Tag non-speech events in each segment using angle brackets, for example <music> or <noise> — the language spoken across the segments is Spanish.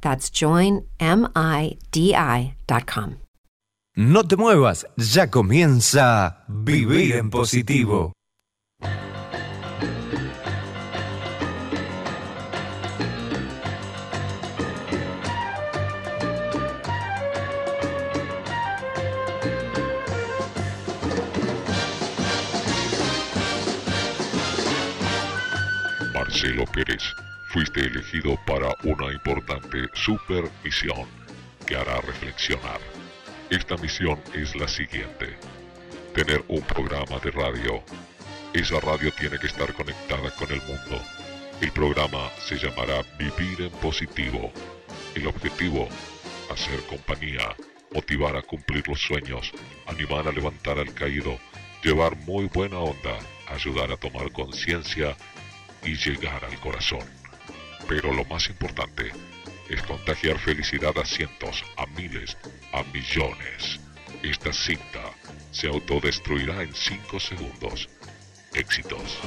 That's joinmidi.com. No te muevas, ya comienza Vivir en Positivo. Marcelo Pérez, fuiste elegido para una importante supermisión que hará reflexionar. Esta misión es la siguiente. Tener un programa de radio. Esa radio tiene que estar conectada con el mundo. El programa se llamará Vivir en Positivo. El objetivo, hacer compañía, motivar a cumplir los sueños, animar a levantar al caído, llevar muy buena onda, ayudar a tomar conciencia y llegar al corazón. Pero lo más importante es contagiar felicidad a cientos, a miles, a millones. Esta cinta se autodestruirá en 5 segundos. Éxitos.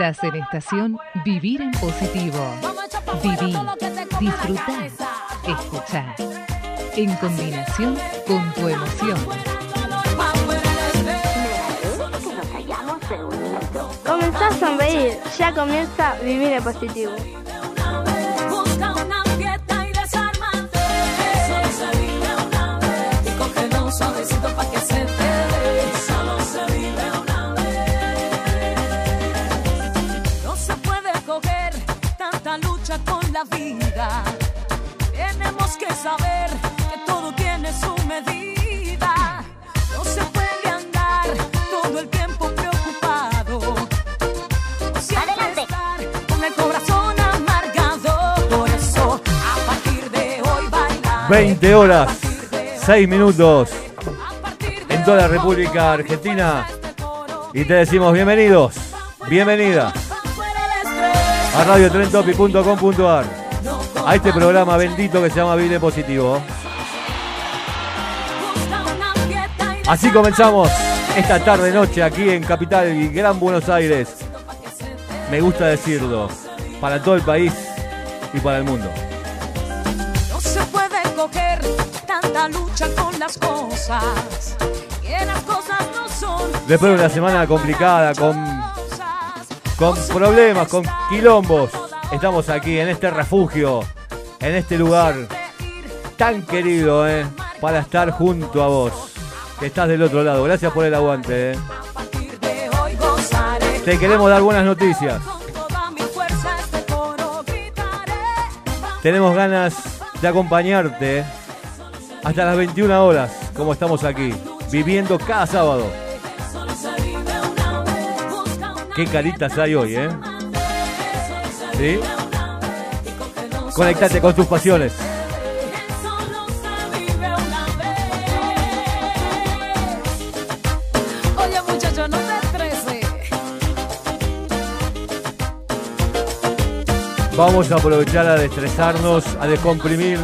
Estás en estación Vivir en Positivo. Viví, disfrutar, escuchar. En combinación con tu emoción. Comenzá a sonreír, ya comienza vivir en positivo. Vida. Tenemos que saber que todo tiene su medida. No se puede andar todo el tiempo preocupado. Siempre estar con el corazón amargado. Por eso, a partir de hoy bailar. 20 horas, 6 minutos en toda la República Argentina. Y te decimos bienvenidos, bienvenida a radiotrentopi.com.ar a este programa bendito que se llama Vivir en Positivo. Así comenzamos esta tarde noche aquí en Capital y Gran Buenos Aires. Me gusta decirlo, para todo el país y para el mundo. No se puede coger tanta lucha con las cosas. Que las cosas no son. Después de una semana complicada, con, con problemas, con quilombos, estamos aquí en este refugio, en este lugar tan querido, ¿eh? para estar junto a vos, que estás del otro lado. Gracias por el aguante. ¿eh? Te queremos dar buenas noticias. Tenemos ganas de acompañarte ¿eh? hasta las 21 horas, como estamos aquí. viviendo cada sábado. Qué caritas hay hoy, ¿eh? ¿Sí? Conectate con tus pasiones. Oye muchacho, no te estreses. Vamos a aprovechar a destresarnos, a descomprimir.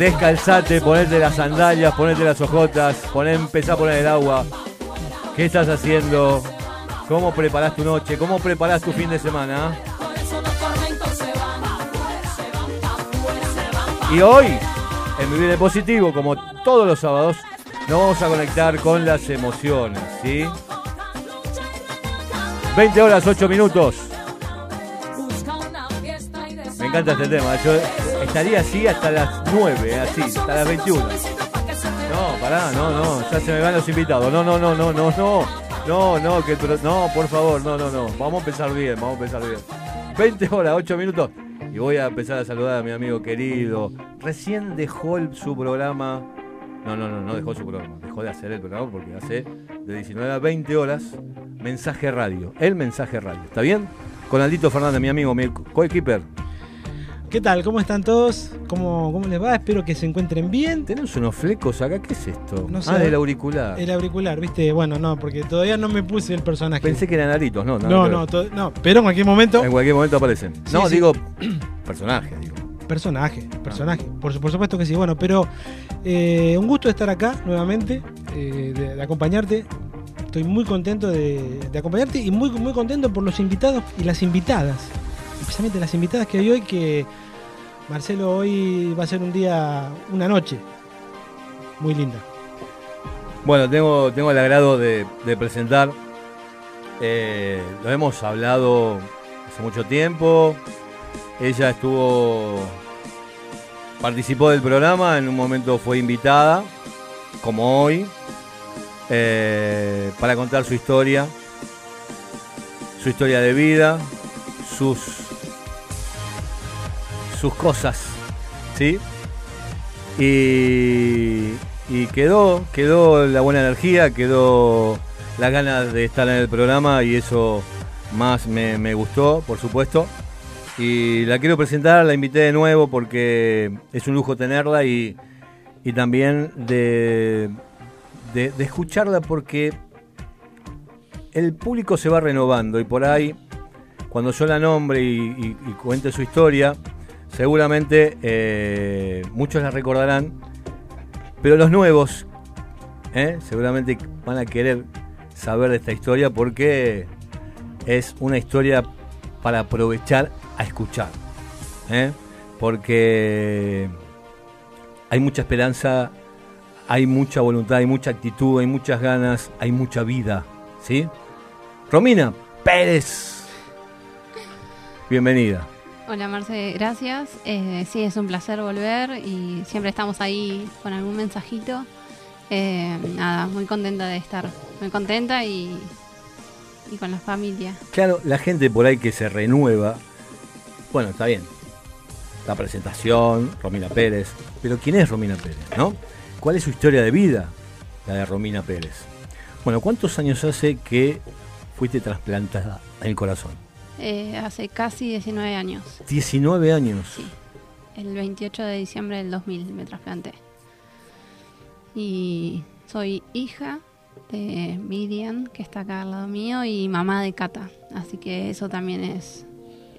Descalzate, ponete las sandalias, ponete las ojotas, poné, empezá a poner el agua. ¿Qué estás haciendo? ¿Cómo preparás tu noche? ¿Cómo preparás tu fin de semana? Y hoy, en Vivir en Positivo, como todos los sábados, nos vamos a conectar con las emociones, ¿sí? 20 horas, 8 minutos. Me encanta este tema. Yo estaría así hasta las 9, así, hasta las 21. No, pará, no, no, ya se me van los invitados. No, no, no, no, no, no. No, no, que no, por favor, no, no, no. Vamos a empezar bien, vamos a empezar bien. 20 horas, 8 minutos. Y voy a empezar a saludar a mi amigo querido. Recién dejó el- su programa. No, no, no, no dejó su programa. Dejó de hacer el programa porque hace de 19 a 20 horas mensaje radio. El mensaje radio. ¿Está bien? Con Aldito Fernández, mi amigo, mi coequiper. ¿Qué tal? ¿Cómo están todos? ¿Cómo, ¿Cómo les va? Espero que se encuentren bien. Tenemos unos flecos acá. ¿Qué es esto? No sé. ah, del auricular. El auricular, ¿viste? Bueno, no, porque todavía no me puse el personaje. Pensé que eran aritos, no, no, no, no, pero en cualquier momento, En cualquier momento aparecen. Sí, no, sí. digo <clears throat> personaje, digo. personaje, personaje. Por, su- por supuesto que sí. Bueno, pero eh, un gusto estar acá nuevamente, eh, de, de acompañarte. Estoy muy contento de, de acompañarte y muy, muy contento por los invitados y las invitadas. Especialmente las invitadas que hay hoy, que Marcelo hoy va a ser un día, una noche muy linda. Bueno, tengo, tengo el agrado de, presentar. eh, lo hemos hablado hace mucho tiempo. Ella estuvo. Participó del programa, en un momento fue invitada, como hoy, eh, para contar su historia, su historia de vida, sus, sus cosas, ¿sí? Y, quedó, quedó la buena energía, quedó las ganas de estar en el programa y eso más me, gustó, por supuesto. Y la quiero presentar, la invité de nuevo porque es un lujo tenerla y, y también de, de, escucharla porque el público se va renovando y por ahí, cuando yo la nombre y- y cuente su historia, seguramente eh, muchos la recordarán, pero los nuevos ¿eh? seguramente van a querer saber de esta historia porque es una historia para aprovechar a escuchar. ¿eh? Porque hay mucha esperanza, hay mucha voluntad, hay mucha actitud, hay muchas ganas, hay mucha vida. ¿sí? Romina Pérez, bienvenida. Hola Marce, gracias. Eh, sí, es un placer volver y siempre estamos ahí con algún mensajito. Eh, nada, muy contenta de estar, muy contenta y, y con la familia. Claro, la gente por ahí que se renueva, bueno, está bien. La presentación, Romina Pérez, pero ¿quién es Romina Pérez, no? ¿Cuál es su historia de vida, la de Romina Pérez? Bueno, ¿cuántos años hace que fuiste trasplantada en el corazón? Eh, hace casi 19 años, 19 años. el 28 de diciembre del 2000 me trasplanté. Y soy hija de Miriam, que está acá al lado mío, y mamá de Cata. Así que eso también es,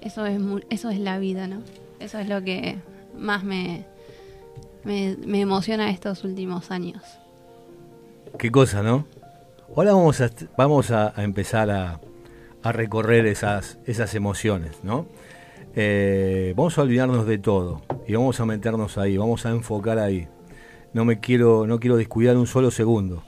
eso es, eso es la vida, ¿no? Eso es lo que más me, me, me emociona estos últimos años. Qué cosa, ¿no? Ahora vamos a, vamos a, a empezar a, a recorrer esas, esas emociones, ¿no? Eh, vamos a olvidarnos de todo y vamos a meternos ahí, vamos a enfocar ahí. No me quiero, no quiero descuidar un solo segundo.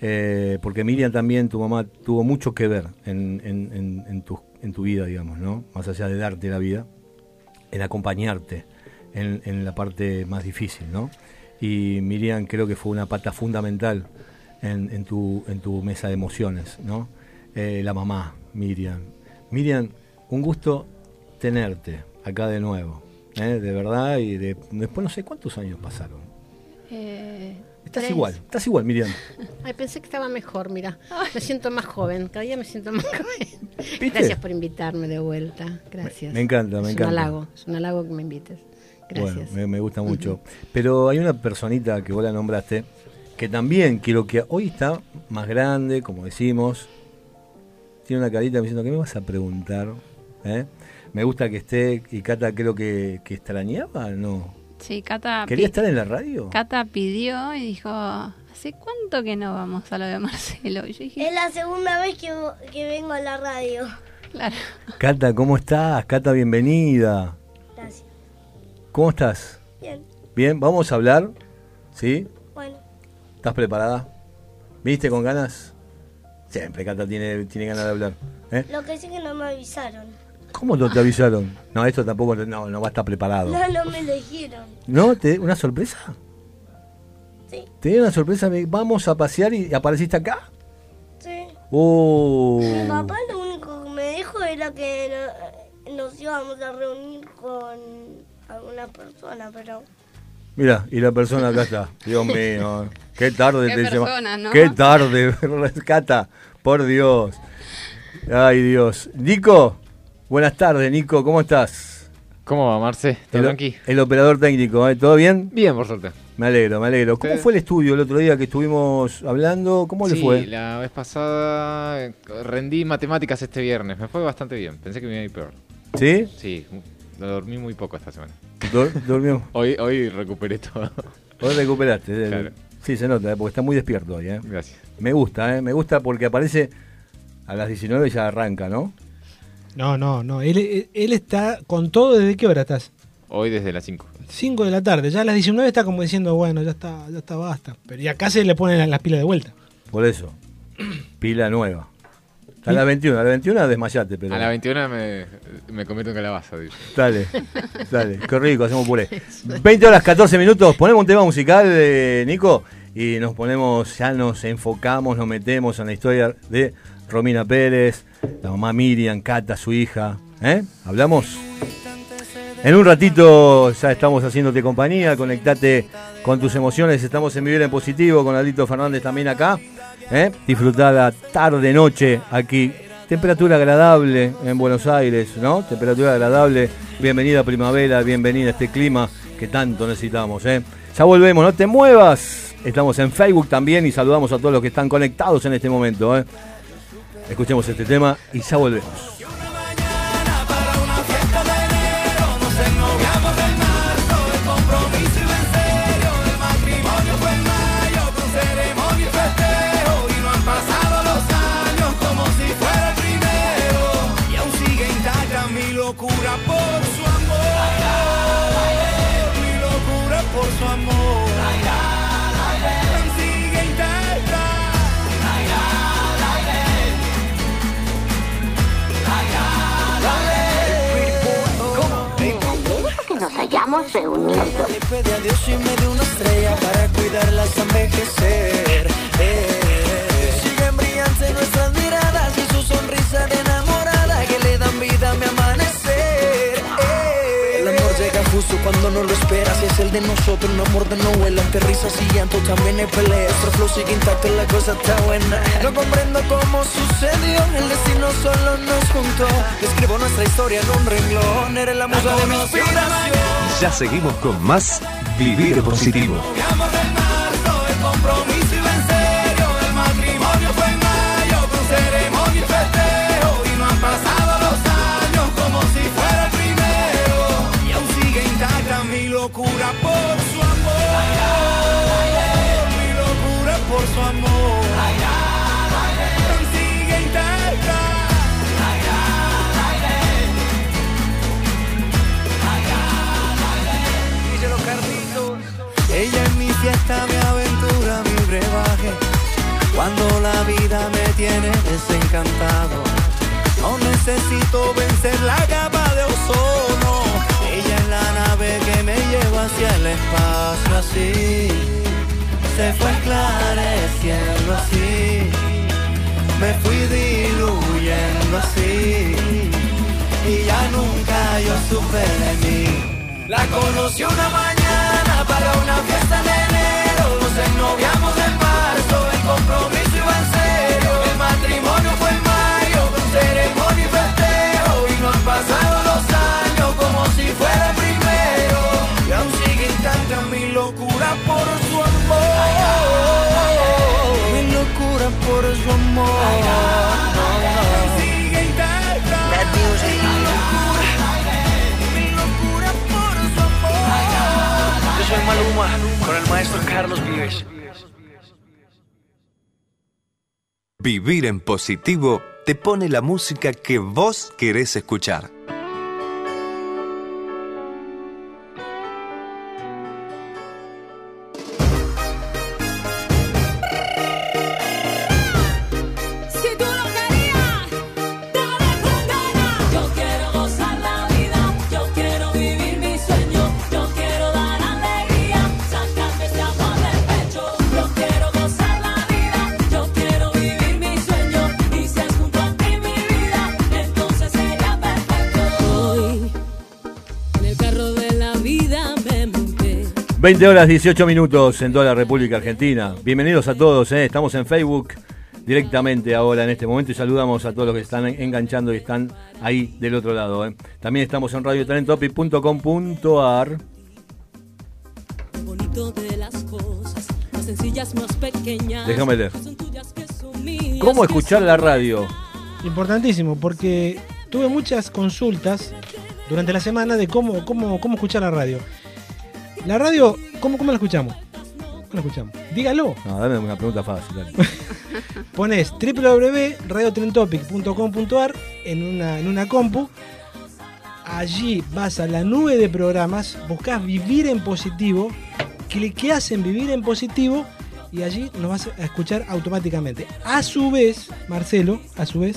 Eh, porque Miriam también, tu mamá, tuvo mucho que ver en, en- tu, en tu vida, digamos, ¿no? Más allá de darte la vida, en acompañarte en, la parte más difícil, ¿no? Y Miriam creo que fue una pata fundamental en, en tu, en tu mesa de emociones, ¿no? Eh, la mamá, Miriam. Miriam, un gusto tenerte acá de nuevo, ¿eh? de verdad, y de, después no sé cuántos años pasaron. Eh, Estás Tres. igual, estás igual, Miriam. <laughs> Ay, pensé que estaba mejor, mira. Me siento más joven, cada día me siento más <laughs> joven. Gracias por invitarme de vuelta. Gracias. Me encanta, me es encanta. un halago, es un halago que me invites. Gracias. Bueno, me, me gusta mucho. Pero hay una personita que vos la nombraste, que también quiero que hoy está más grande, como decimos. Tiene una carita diciendo, ¿qué me vas a preguntar? ¿Eh? Me gusta que esté, y Cata creo que, que extrañaba, ¿no? Sí, Cata, ¿Quería estar en la radio? Cata pidió y dijo, ¿hace cuánto que no vamos a lo de Marcelo? Y yo dije, Es la segunda vez que, que vengo a la radio. claro. Cata, ¿cómo estás? Cata, bienvenida. Gracias. ¿Cómo estás? Bien. Bien, vamos a hablar. ¿Sí? Bueno, ¿Estás preparada? ¿Viniste con ganas? Siempre Cata tiene, tiene ganas de hablar. ¿eh? lo que sí que no me avisaron. ¿Cómo no te avisaron? No, esto tampoco no, no va a estar preparado. No, no me elegieron. ¿No? ¿Te, ¿Una sorpresa? Sí. ¿Te dieron una sorpresa? Vamos a pasear y apareciste acá. Sí. Oh. Mi papá lo único que me dijo era que no- nos íbamos a reunir con alguna persona, pero Mira, y la persona acá está. Dios <laughs> mío. Qué tarde Qué te llama- persona, ¿no? Qué tarde, <laughs> Cata. Por Dios. Ay, Dios. Nico, buenas tardes, Nico. ¿Cómo estás? ¿Cómo va, Marce? ¿Todo El, tranqui? el operador técnico, ¿eh? ¿todo bien? Bien, por suerte. Me alegro, me alegro. ¿Cómo Sí. fue el estudio el otro día que estuvimos hablando? ¿Cómo le sí, fue? la vez pasada eh, rendí matemáticas este viernes. Me fue bastante bien. Pensé que me iba a ir peor. ¿Sí? Sí, dormí muy poco esta semana. Dur- ¿Durmió? <laughs> Hoy, hoy recuperé todo. Hoy recuperaste. eh. Claro. Sí, se nota, eh, porque está muy despierto hoy. ¿eh? Gracias. Me gusta, ¿eh? me gusta porque aparece a las 19 y ya arranca, ¿no? No, no, no. Él, él- está con todo. ¿Desde qué hora estás? Hoy desde las 5. 5 de la tarde. Ya a las 19 está como diciendo, bueno, ya está, ya está, basta. Pero y acá se le ponen las pilas de vuelta. Por eso. <clears throat> Pila nueva. A las 21, a las 21 desmayate, pero. A la 21 me, me convierto en calabaza. dice. Dale, <laughs> dale, qué rico, hacemos puré. 20 horas 14 minutos, ponemos un tema musical, eh, Nico, y nos ponemos, ya nos enfocamos, nos metemos en la historia de Romina Pérez, la mamá Miriam, Cata, su hija. ¿Eh? ¿Hablamos? En un ratito ya estamos haciéndote compañía, conectate con tus emociones, estamos en Vivir en Positivo con Alito Fernández también acá. ¿Eh? Disfrutar la tarde, noche aquí. Temperatura agradable en Buenos Aires, ¿no? Temperatura agradable. Bienvenida primavera, bienvenida a este clima que tanto necesitamos, ¿eh? Ya volvemos, no te muevas. Estamos en Facebook también y saludamos a todos los que están conectados en este momento, ¿eh? Escuchemos este tema y ya volvemos. Una estrella para cuidarla hasta envejecer. Siguen brillantes nuestras miradas y su sonrisa de enamorada que le dan vida a mi amanecer. El amor llega justo cuando no lo esperas y es el de nosotros, un amor de novela, entre risas y llanto también hay peleas. Nuestro flow sigue intacto, la cosa está buena. No comprendo cómo sucedió, el destino solo nos juntó. Escribo nuestra historia en un renglón, eres la musa de mi inspiración. Ya seguimos con más Vivir Positivo. Cuando la vida me tiene desencantado, no necesito vencer la capa de ozono. Ella es la nave que me lleva hacia el espacio así. Se fue esclareciendo así. Me fui diluyendo así. Y ya nunca yo supe de mí. La conocí una mañana para una por su amor. Mi locura por su amor. Yo soy Maluma con el maestro Carlos Vives. Vivir en positivo te pone la música que vos querés escuchar. 20 horas 18 minutos en toda la República Argentina. Bienvenidos a todos, ¿eh? estamos en Facebook directamente ahora en este momento y saludamos a todos los que están enganchando y están ahí del otro lado. ¿eh? También estamos en radiotalentopic.com.ar. bonito de las cosas, más sencillas, más pequeñas. Déjame leer. ¿Cómo escuchar la radio? Importantísimo, porque tuve muchas consultas durante la semana de cómo, cómo, cómo escuchar la radio. La radio, ¿cómo, cómo la escuchamos? ¿Cómo la escuchamos? Dígalo. No, dame una pregunta fácil. dale. <laughs> Pones www.radiotrentopic.com.ar en una, en una compu. Allí vas a la nube de programas, buscas Vivir en Positivo, cliqueas en Vivir en Positivo y allí nos vas a escuchar automáticamente. A su vez, Marcelo, a su vez,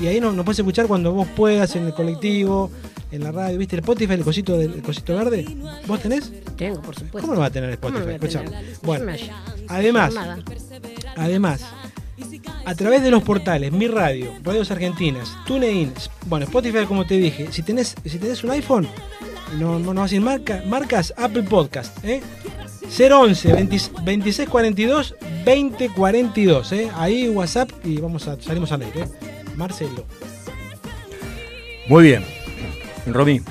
y ahí nos, nos puedes escuchar cuando vos puedas, en el colectivo, en la radio. ¿Viste el Spotify, el cosito, del, el cosito verde? ¿Vos tenés? Tengo, por supuesto. ¿Cómo no va a tener ¿Cómo no Spotify? a? Escuchame. Bueno, además, además, a través de los portales Mi Radio, Radios Argentinas, TuneIn, bueno, Spotify como te dije, si tenés, si tenés un iPhone, no, no, no vas a ir marca, marcas Apple Podcast, ¿eh? 011 20 2642 2042, ¿eh? Ahí WhatsApp y vamos a salimos al aire, ¿eh? Marcelo. Muy bien. Romy.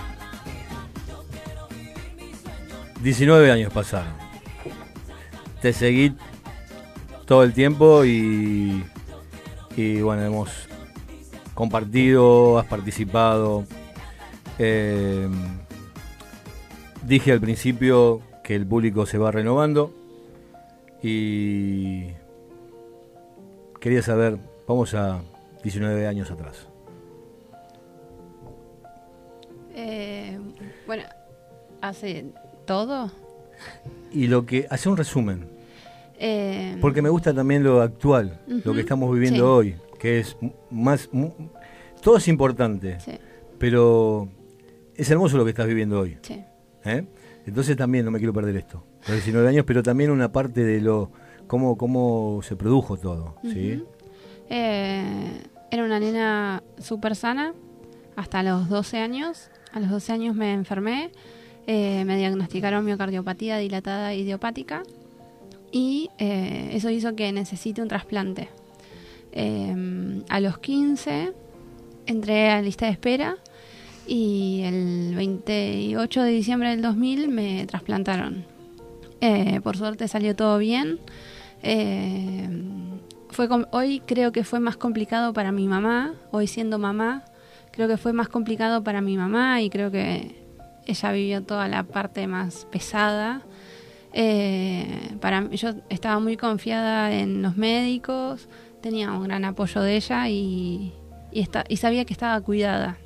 19 años pasaron. Te seguí todo el tiempo y, y bueno, hemos compartido, has participado. Eh, dije al principio que el público se va renovando y quería saber, vamos a 19 años atrás. Eh, bueno, hace todo. Y lo que hace un resumen, Eh, porque me gusta también lo actual, lo que estamos viviendo sí. hoy, que es más todo es importante, Sí. pero es hermoso lo que estás viviendo hoy. Sí. ¿eh? Entonces también no me quiero perder esto. Los 19 años, pero también una parte de lo cómo cómo se produjo todo, ¿sí? Eh, era una nena súper sana hasta los 12 años. A los 12 años me enfermé, eh, me diagnosticaron miocardiopatía dilatada idiopática y eh, eso hizo que necesite un trasplante. A los 15 entré a la lista de espera y el 28 de diciembre del 2000 me trasplantaron. Por suerte salió todo bien. Hoy creo que fue más complicado para mi mamá, hoy siendo mamá, creo que fue más complicado para mi mamá y creo que ella vivió toda la parte más pesada. Eh, para yo estaba muy confiada en los médicos, tenía un gran apoyo de ella y sabía que estaba cuidada.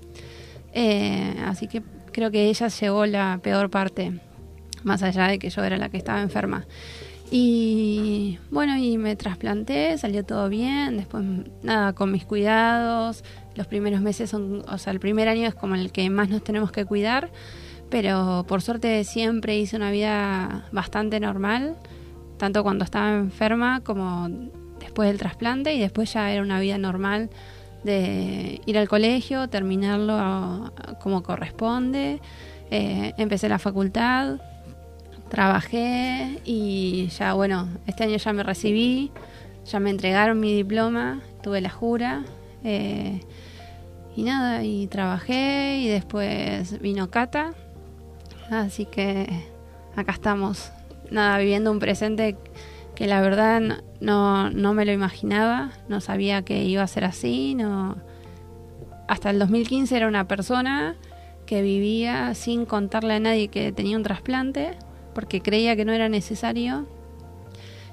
Eh, así que creo que ella llevó la peor parte, más allá de que yo era la que estaba enferma. Y bueno, y me trasplanté, salió todo bien, después nada, con mis cuidados, los primeros meses son, o sea, el primer año es como el que más nos tenemos que cuidar, pero por suerte siempre hice una vida bastante normal, tanto cuando estaba enferma como después del trasplante y después ya era una vida normal de ir al colegio, terminarlo como corresponde, eh, empecé la facultad, trabajé y ya bueno, este año ya me recibí, ya me entregaron mi diploma, tuve la jura eh, y nada, y trabajé y después vino Cata, así que acá estamos, nada, viviendo un presente que la verdad no- no, me lo imaginaba, no sabía que iba a ser así, no. Hasta el 2015 era una persona que vivía sin contarle a nadie que tenía un trasplante porque creía que no era necesario.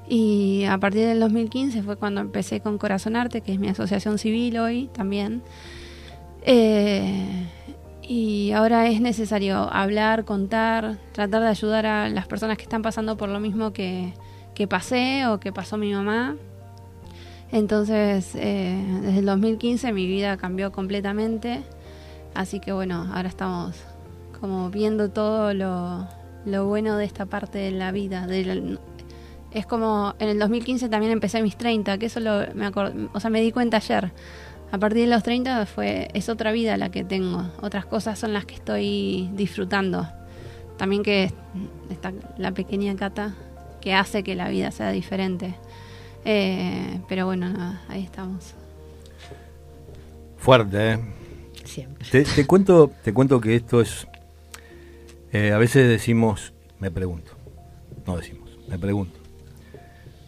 Y a partir del 2015 fue cuando empecé con Corazón Arte, que es mi asociación civil hoy también. Eh, y ahora es necesario hablar, contar, tratar de ayudar a las personas que están pasando por lo mismo que, que pasé o que pasó mi mamá. Entonces, eh, desde el 2015 mi vida cambió completamente. Así que bueno, ahora estamos como viendo todo lo, lo bueno de esta parte de la vida. de la- es como en el 2015 también empecé mis 30, que eso lo, me o sea, me di cuenta ayer. A partir de los 30 fue, es otra vida la que tengo, otras cosas son las que estoy disfrutando. También que está la pequeña Cata que hace que la vida sea diferente. Eh, pero bueno, nada, ahí estamos. Fuerte, ¿eh? Siempre. Te, te cuento, te cuento que esto es. Eh, a veces decimos, me pregunto. No decimos, me pregunto.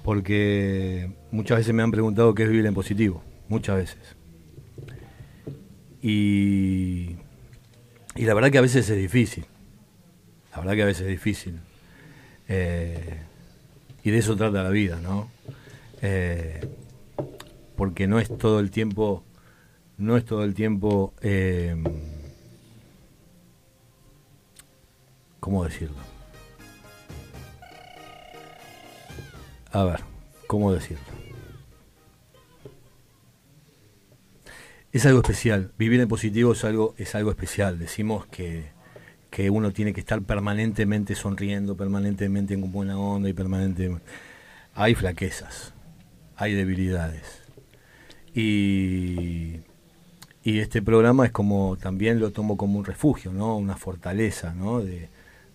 Porque muchas veces me han preguntado qué es vivir en positivo. Muchas veces. Y. Y la verdad que a veces es difícil. La verdad que a veces es difícil. Eh, y de eso trata la vida, ¿no? Eh, porque no es todo el tiempo no es todo el tiempo, ¿cómo decirlo? A ver, ¿cómo decirlo? Es algo especial. Vivir en positivo es algo, es algo especial. Decimos que, que uno tiene que estar permanentemente sonriendo, permanentemente en buena onda y permanentemente... Hay flaquezas, hay debilidades. Y, y este programa es como, también lo tomo como un refugio, ¿no? Una fortaleza, ¿no?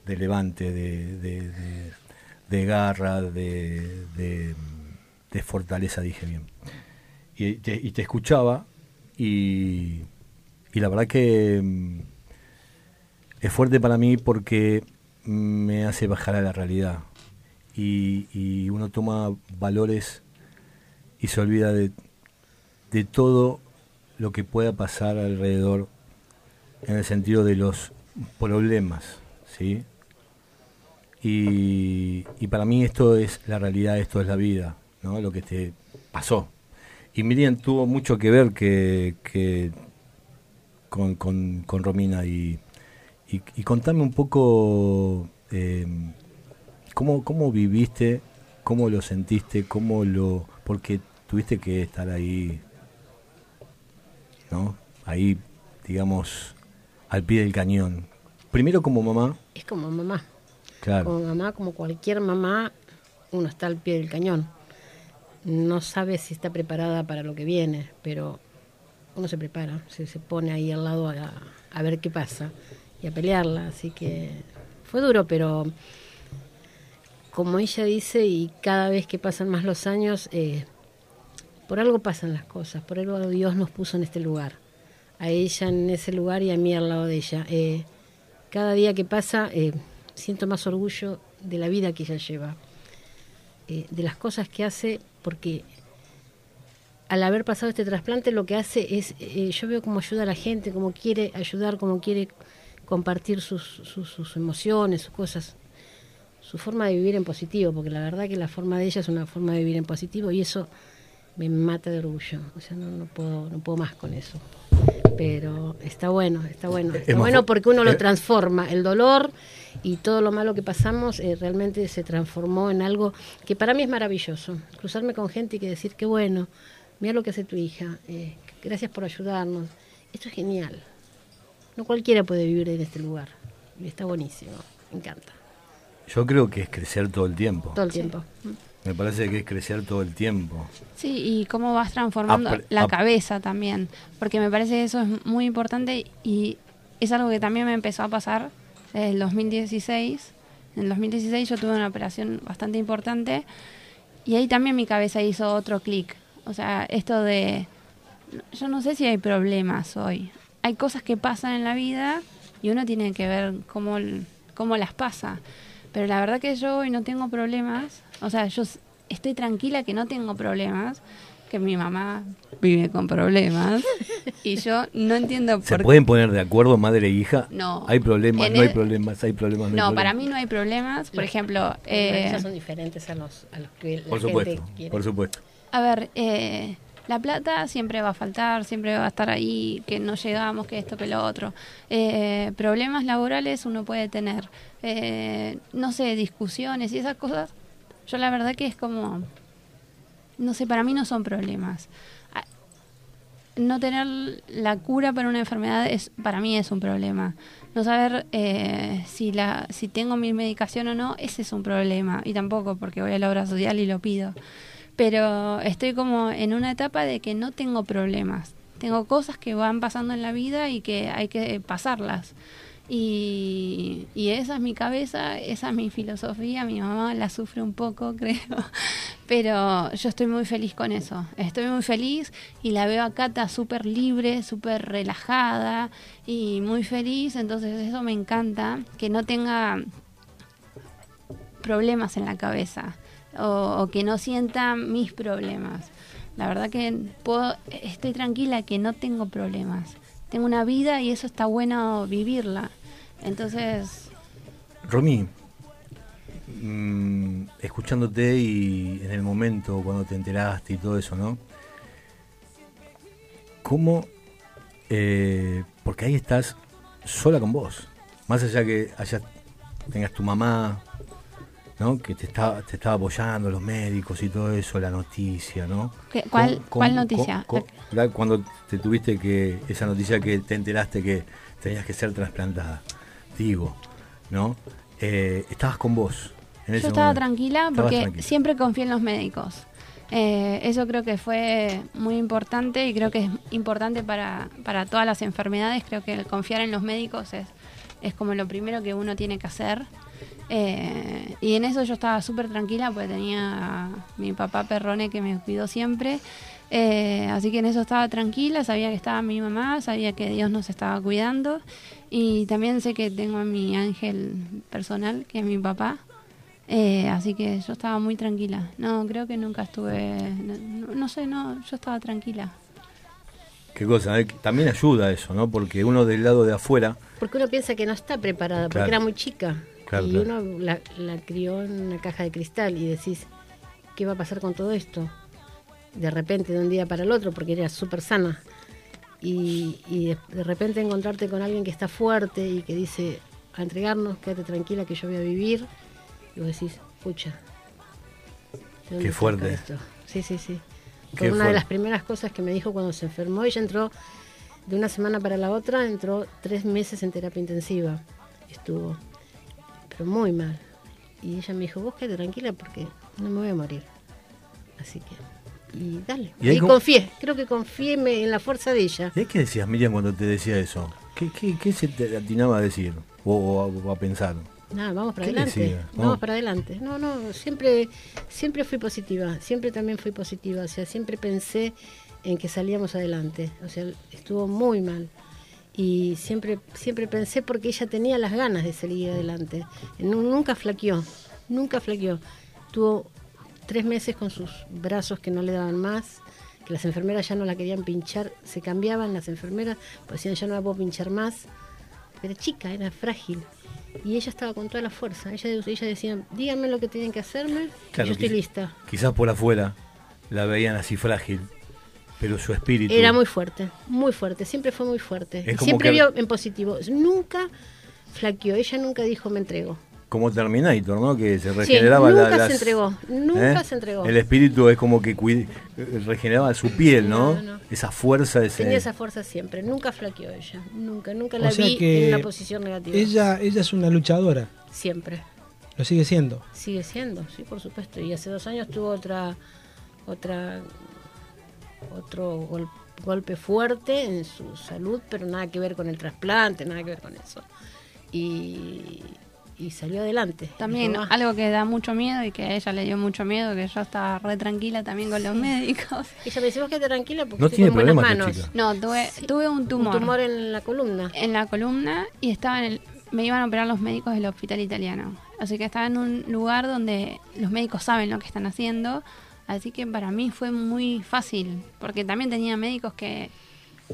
De levante, de, de, de- garra, de fortaleza, dije bien. Y te, y te escuchaba y, y la verdad que mm, es fuerte para mí porque me hace bajar a la realidad. Y, y uno toma valores y se olvida de, de todo lo que pueda pasar alrededor en el sentido de los problemas, ¿sí? Y, y para mí esto es la realidad, esto es la vida, ¿no? Lo que te pasó. Y Miriam tuvo mucho que ver que, que con, con, con Romina y, y, y contame un poco eh, cómo, cómo viviste, cómo lo sentiste, cómo lo... porque tuviste que estar ahí ¿no? Ahí, digamos, al pie del cañón. Primero como mamá, Es como mamá. Como mamá, como cualquier mamá, uno está al pie del cañón. No sabe si está preparada para lo que viene, pero uno se prepara, se, se pone ahí al lado a, a ver qué pasa y a pelearla. Así que fue duro, pero como ella dice, y cada vez que pasan más los años, eh, por algo pasan las cosas, por algo Dios nos puso en este lugar. A ella en ese lugar y a mí al lado de ella. Eh, cada día que pasa eh, siento más orgullo de la vida que ella lleva, eh, de las cosas que hace, porque al haber pasado este trasplante lo que hace es, eh, yo veo cómo ayuda a la gente, cómo quiere ayudar, cómo quiere compartir sus, sus, sus emociones, sus cosas, su forma de vivir en positivo, porque la verdad que la forma de ella es una forma de vivir en positivo y eso me mata de orgullo. O sea, no, no puedo, no puedo más con eso. Pero está bueno, está bueno. Está bueno porque uno lo transforma. El dolor y todo lo malo que pasamos eh, realmente se transformó en algo que para mí es maravilloso. Cruzarme con gente y que decir, qué bueno, mira lo que hace tu hija, eh, gracias por ayudarnos. Esto es genial. No cualquiera puede vivir en este lugar. Y está buenísimo, me encanta. Yo creo que es crecer todo el tiempo. Todo el tiempo. Me parece que es crecer todo el tiempo. Sí, y cómo vas transformando Apre- la cabeza también, porque me parece que eso es muy importante y es algo que también me empezó a pasar el 2016. En el 2016 yo tuve una operación bastante importante y ahí también mi cabeza hizo otro clic. O sea, esto de, yo no sé si hay problemas hoy. Hay cosas que pasan en la vida y uno tiene que ver cómo, cómo las pasa. Pero la verdad que yo hoy no tengo problemas. O sea, yo estoy tranquila que no tengo problemas. Que mi mamá vive con problemas. y yo no entiendo ¿Se por pueden poner de acuerdo madre e hija? No. Hay problemas, En no hay problemas, hay problemas, no, hay para mí no hay problemas. Por Los- ejemplo, Las eh, son diferentes a los, a los que la Por gente supuesto, quiere. por supuesto. A ver, eh, la plata siempre va a faltar, siempre va a estar ahí, que no llegamos, que esto, que lo otro. Eh, problemas laborales uno puede tener, eh, no sé, discusiones y esas cosas. Yo la verdad que es como, no sé, para mí no son problemas. Ah, No tener la cura para una enfermedad es para mí es un problema. No saber eh, si la si tengo mi medicación o no, ese es un problema. Y tampoco porque voy a la obra social y lo pido pero estoy como en una etapa de que no tengo problemas. Tengo cosas que van pasando en la vida y que hay que pasarlas. Y, esa es mi cabeza, esa es mi filosofía. Mi mamá la sufre un poco, <laughs> creo. Pero yo estoy muy feliz con eso. Estoy muy feliz y la veo a Cata súper libre, súper relajada y muy feliz. Entonces eso me encanta, que no tenga problemas en la cabeza o, o que no sienta mis problemas. La verdad que puedo, estoy tranquila que no tengo problemas. Tengo una vida y eso está bueno vivirla. Entonces, Romy, mm, escuchándote y en el momento cuando te enteraste y todo eso, ¿no? ¿Cómo? eh, porque ahí estás sola con vos. Más allá que allá tengas tu mamá, ¿no? Que te estaba, te estaba apoyando, los médicos y todo eso, la noticia, ¿no? ¿Qué- cuál- ¿Cómo- cuál noticia? la- cuando te tuviste que, esa noticia que te enteraste que tenías que ser trasplantada, digo, ¿no? Eh, estabas con vos. En ese yo estaba momento. tranquila porque tranquila. siempre confié en los médicos. Eh, eso creo que fue muy importante y creo que es importante para, para todas las enfermedades. Creo que el confiar en los médicos es, es como lo primero que uno tiene que hacer. Eh, y en eso yo estaba súper tranquila porque tenía a mi papá Perrone que me cuidó siempre. Eh, así que en eso estaba tranquila, sabía que estaba mi mamá, sabía que Dios nos estaba cuidando y también sé que tengo a mi ángel personal, que es mi papá. Eh, así que yo estaba muy tranquila. No, creo que nunca estuve, no, sé, no, yo estaba tranquila. Qué cosa, eh, también ayuda eso, ¿no? Porque uno del lado de afuera, Porque uno piensa que no está preparada, porque era muy chica. Claro, y claro. uno la, la crió en una caja de cristal y decís, ¿qué va a pasar con todo esto? De repente, de un día para el otro, porque era súper sana. Y, y de, de repente encontrarte con alguien que está fuerte y que dice, a entregarnos, quédate tranquila que yo voy a vivir. Y vos decís, pucha. ¿de dónde Qué fuerte. esto? Sí, sí, sí. Fue una de las primeras cosas que me dijo cuando se enfermó. Ella entró de una semana para la otra, entró tres meses en terapia intensiva. Estuvo, pero muy mal. Y ella me dijo, vos quédate tranquila porque no me voy a morir. Así que, y dale. ¿Y confié, creo que confié en la fuerza de ella. ¿y qué decías Miriam cuando te decía eso? ¿Qué, qué, qué se te atinaba a decir o, o a, pensar? Nada, vamos para ¿Qué adelante. decía? Vamos para adelante. No, no, siempre, siempre fui positiva. Siempre también fui positiva. O sea, siempre pensé en que salíamos adelante. O sea, estuvo muy mal. Y siempre, siempre pensé porque ella tenía las ganas de salir adelante. Nu- Nunca flaqueó. Nunca flaqueó. Tuvo tres meses con sus brazos que no le daban más, que las enfermeras ya no la querían pinchar, se cambiaban las enfermeras, pues decían ya no la puedo pinchar más. Era chica, era frágil. Y ella estaba con toda la fuerza. Ella, ella decía, díganme lo que tienen que hacerme, y Claro, yo estoy lista. Quizás por afuera la veían así frágil, pero su espíritu... Era muy fuerte, muy fuerte, siempre fue muy fuerte. Siempre que- vio en positivo. Nunca flaqueó, ella nunca dijo me entrego. Como Terminator, ¿no? Que se regeneraba sí, la- nunca las- se entregó, nunca ¿eh? se entregó. El espíritu es como que cuid- eh, regeneraba su piel, ¿no? No, no. Esa fuerza, ese... Tenía esa fuerza siempre, nunca flaqueó ella, nunca, nunca la O sea vi que en una posición negativa. Ella, ella es una luchadora, Siempre. lo sigue siendo. Sigue siendo, sí, por supuesto. Y hace dos años tuvo otra, otra, otro gol- golpe fuerte en su salud, pero nada que ver con el trasplante, nada que ver con eso. Y, y salió adelante. También Dijo, "Ah, algo que da mucho miedo y que a ella le dio mucho miedo, que yo estaba re tranquila también con los médicos. Ella me dice, vos quédate tranquila porque No tiene buenas manos. chica. No, tuve, tuve un tumor. Un tumor en la columna. En la columna y estaba en el, me iban a operar los médicos del hospital italiano. Así que estaba en un lugar donde los médicos saben lo que están haciendo. Así que para mí fue muy fácil, porque también tenía médicos que,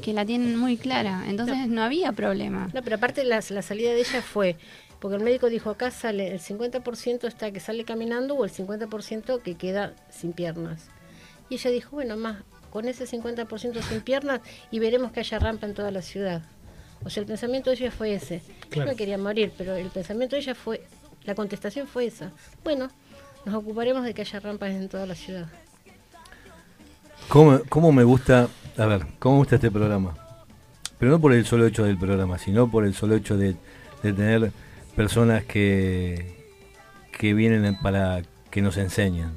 que la tienen muy clara. Entonces no, había problema. No, pero aparte la, la salida de ella fue, porque el médico dijo, acá sale el 50% está que sale caminando o el 50% que queda sin piernas. Y ella dijo, bueno, más con ese 50% sin piernas y veremos que haya rampa en toda la ciudad. O sea, el pensamiento de ella fue ese. Claro. Yo me quería morir, pero el pensamiento de ella fue, la contestación fue esa. Bueno, nos ocuparemos de que haya rampas en toda la ciudad. ¿Cómo, cómo me gusta, a ver, cómo me gusta este programa? Pero no por el solo hecho del programa, sino por el solo hecho de, de tener personas que, que vienen para que nos enseñen,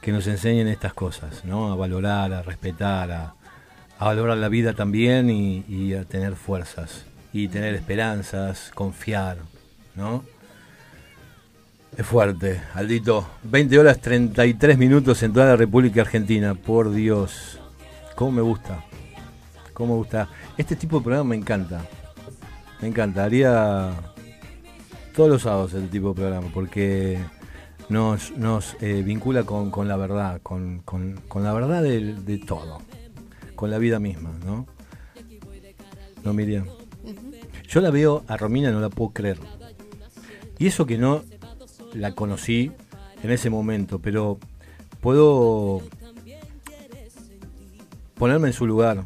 que nos enseñen estas cosas, ¿no? A valorar, a respetar, a, valorar la vida también y, y a tener fuerzas, y tener esperanzas, confiar, ¿no? Es fuerte, Aldito. 20 horas 33 minutos en toda la República Argentina. Por Dios. ¿Cómo me gusta? ¿Cómo me gusta? Este tipo de programa me encanta. Me encanta. Haría todos los sábados este tipo de programa porque nos, nos eh, vincula con, con la verdad, con, con- con la verdad de, de todo. Con la vida misma, ¿no? No, Miriam. Yo la veo a Romina, no la puedo creer. Y eso que no la conocí en ese momento, pero puedo ponerme en su lugar.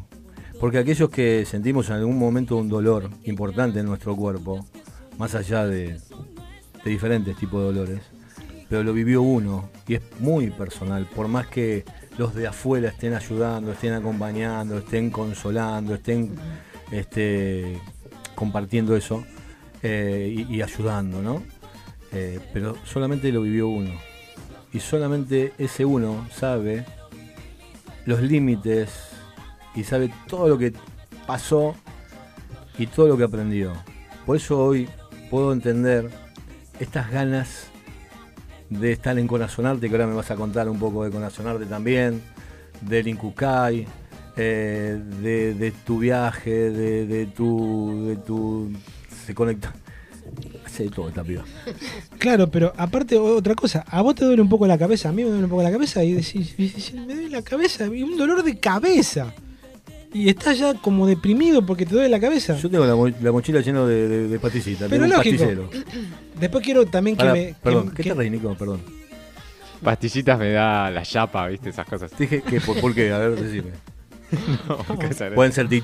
Porque aquellos que sentimos en algún momento un dolor importante en nuestro cuerpo, más allá de, diferentes tipos de dolores, pero lo vivió uno y es muy personal, por más que los de afuera estén ayudando, estén acompañando, estén consolando, estén este, compartiendo eso eh, y, y ayudando, ¿no? Eh, pero solamente lo vivió uno. Y solamente ese uno sabe los límites y sabe todo lo que pasó y todo lo que aprendió. Por eso hoy puedo entender estas ganas de estar en Conazonarte, que ahora me vas a contar un poco de Conazonarte también, del Incucay, eh, de, tu viaje, de, de tu, de tu... Se conecta. Hace de todo esta piba. Claro, pero aparte otra cosa, a vos te duele un poco la cabeza, a mí me duele un poco la cabeza y decís, me duele la cabeza, y un dolor de cabeza. Y estás ya como deprimido porque te duele la cabeza. Yo tengo la, mo- la mochila llena de, de, de pastillitas, Pero tengo un lógico. pastillero. <clears throat> Después quiero también que me... que- perdón, ¿qué que- te reí, Nico? Perdón. Pastillitas me da la chapa, ¿viste? Esas cosas. Dije que, ¿por, por qué? A ver, decime. <laughs> no, qué saber. Pueden ser dichos.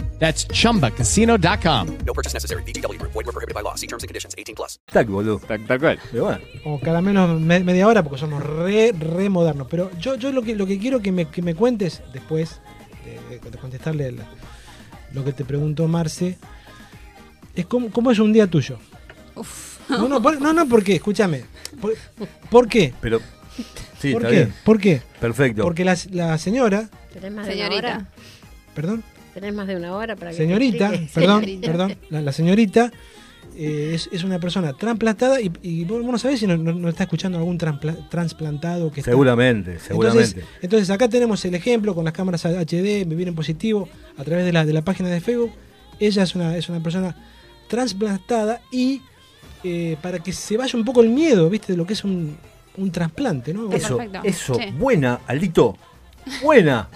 That's chumbacasino.com. No purchase necessary. VGW Group. Void were prohibited by law. See terms and conditions. 18 plus. Tac, boludo. Tal, tal cual. Pero bueno. O cada menos me- media hora porque somos re, re modernos. Pero yo, yo lo que lo que quiero que me, que me cuentes después de, de contestarle la, lo que te preguntó Marce, es cómo, cómo es un día tuyo. No, no, por- no, no, ¿por qué? Escúchame. ¿Por, por qué? Pero, sí, ¿Por está qué? bien. ¿Por qué? Perfecto. Porque la, la señora, ¿Tenés más de Señorita. perdón, ¿Tenés más de una hora para que te señorita, explique? <laughs> perdón, Señorita. perdón, la, la señorita eh, es, es una persona trasplantada y, y vos no sabés si no, no- no está escuchando algún trasplantado que está- Seguramente, seguramente. Entonces, entonces acá tenemos el ejemplo con las cámaras HD, Vivir en Positivo, a través de la, de la página de Facebook. Ella es una, es una persona trasplantada y eh, para que se vaya un poco el miedo, ¿viste? De lo que es un, un trasplante, ¿no? Eso, Perfecto. eso, Sí. buena, Aldito. Buena.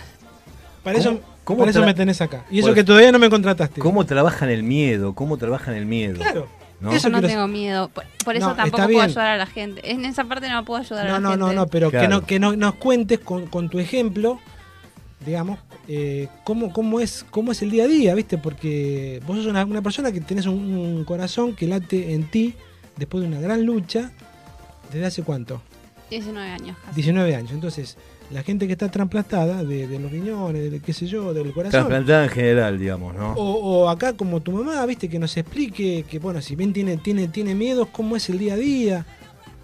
Para eso, ¿Cómo- para eso me tenés acá. Y eso Por- que todavía no me contrataste. ¿Cómo trabajan el miedo? ¿Cómo trabajan el miedo? Claro. ¿No? Yo no tengo miedo. Por, por eso No, tampoco puedo bien. ayudar a la gente. En esa parte no puedo ayudar a la no, gente. no, no, pero que, no, que no, nos cuentes con, con tu ejemplo, digamos, eh, cómo, cómo, es, cómo es el día a día, ¿viste? Porque vos sos una, una persona que tenés un, un corazón que late en ti después de una gran lucha. ¿Desde hace cuánto? 19 años casi. 19 años. Entonces, la gente que está trasplantada de, de los riñones, de qué sé yo, del corazón. Trasplantada en general, digamos, ¿no? O, o acá como tu mamá, viste, que nos explique que, bueno, si bien tiene, tiene, tiene miedos, cómo es el día a día.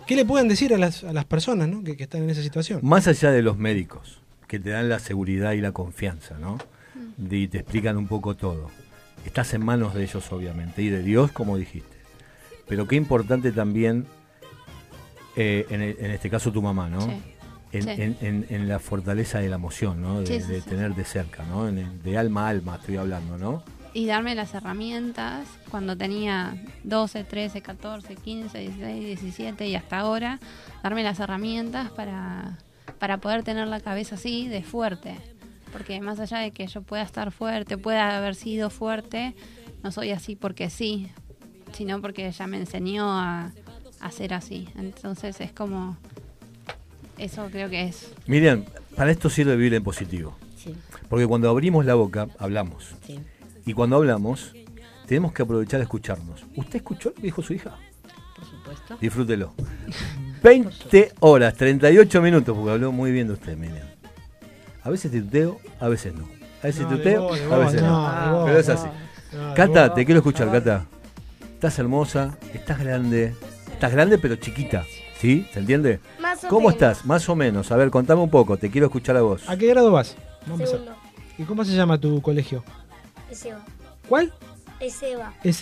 ¿Qué le pueden decir a las, a las personas ¿no? que, que están en esa situación? Más allá de los médicos, que te dan la seguridad y la confianza, ¿no? De- y te explican un poco todo. Estás en manos de ellos, obviamente, y de Dios, como dijiste. Pero qué importante también, eh, en, el- en este caso tu mamá, ¿no? Sí. En, Sí. en- en- en la fortaleza de la emoción, ¿no? De, Sí, sí, de tener de cerca, ¿no? De alma a alma estoy hablando, ¿no? Y darme las herramientas cuando tenía 12, 13, 14, 15, 16, 17 y hasta ahora. Darme las herramientas para, para poder tener la cabeza así de fuerte. Porque más allá de que yo pueda estar fuerte, pueda haber sido fuerte, no soy así porque sí, sino porque ella me enseñó a, a ser así. Entonces es como... Eso creo que es Miriam, para esto sirve vivir en positivo. Sí. Porque cuando abrimos la boca, hablamos. Sí. Y cuando hablamos, tenemos que aprovechar a escucharnos. ¿Usted escuchó lo que dijo su hija? Por supuesto. Disfrútelo. <laughs> 20 horas, 38 minutos, porque habló muy bien de usted, Miriam. A veces te tuteo, a veces no. A veces No, de tuteo, vos, de a vos, veces no, no. de vos, Pero es así. No, de Cata, te quiero escuchar, Cata. Estás hermosa, estás grande. Estás grande pero chiquita. ¿Sí? ¿Se entiende? Más o ¿Cómo menos. estás? Más o menos. A ver, contame un poco. Te quiero escuchar a vos. ¿A qué grado vas? Vamos a empezar. Segundo. ¿Y cómo se llama tu colegio? Es Eva. ¿Cuál? Es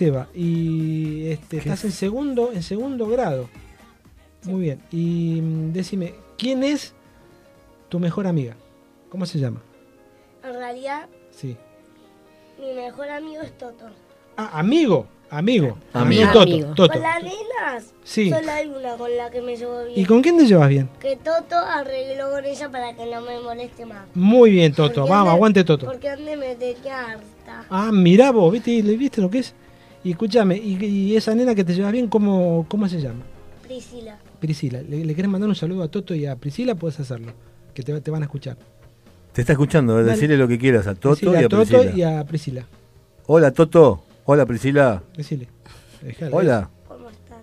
Eva. Y este, estás en segundo, en segundo grado. Muy bien. Y mm, decime, ¿quién es tu mejor amiga? ¿Cómo se llama? En realidad, Sí. mi mejor amigo es Toto. Ah, amigo. Amigo. Amigo. Toto. Amigo. Toto. Con las nenas, Sí. solo hay una con la que me llevo bien. ¿Y con quién te llevas bien? Que Toto arregló con ella para que no me moleste más. Muy bien, Toto. Porque Vamos, aguante Toto. Porque antes me tenía harta. Ah, mirá vos, ¿viste, ¿viste lo que es? Y escúchame, y, y esa nena que te llevas bien, ¿cómo, cómo se llama? Priscila. Priscila. ¿Le, le querés mandar un saludo a Toto y a Priscila? Puedes hacerlo, que te, te van a escuchar. Te está escuchando. Dale. Decirle lo que quieras a Toto Decile y a Toto Priscila. y a Priscila. Hola, Toto. Hola, Priscila. Decile. Dejale. Hola. ¿Cómo están?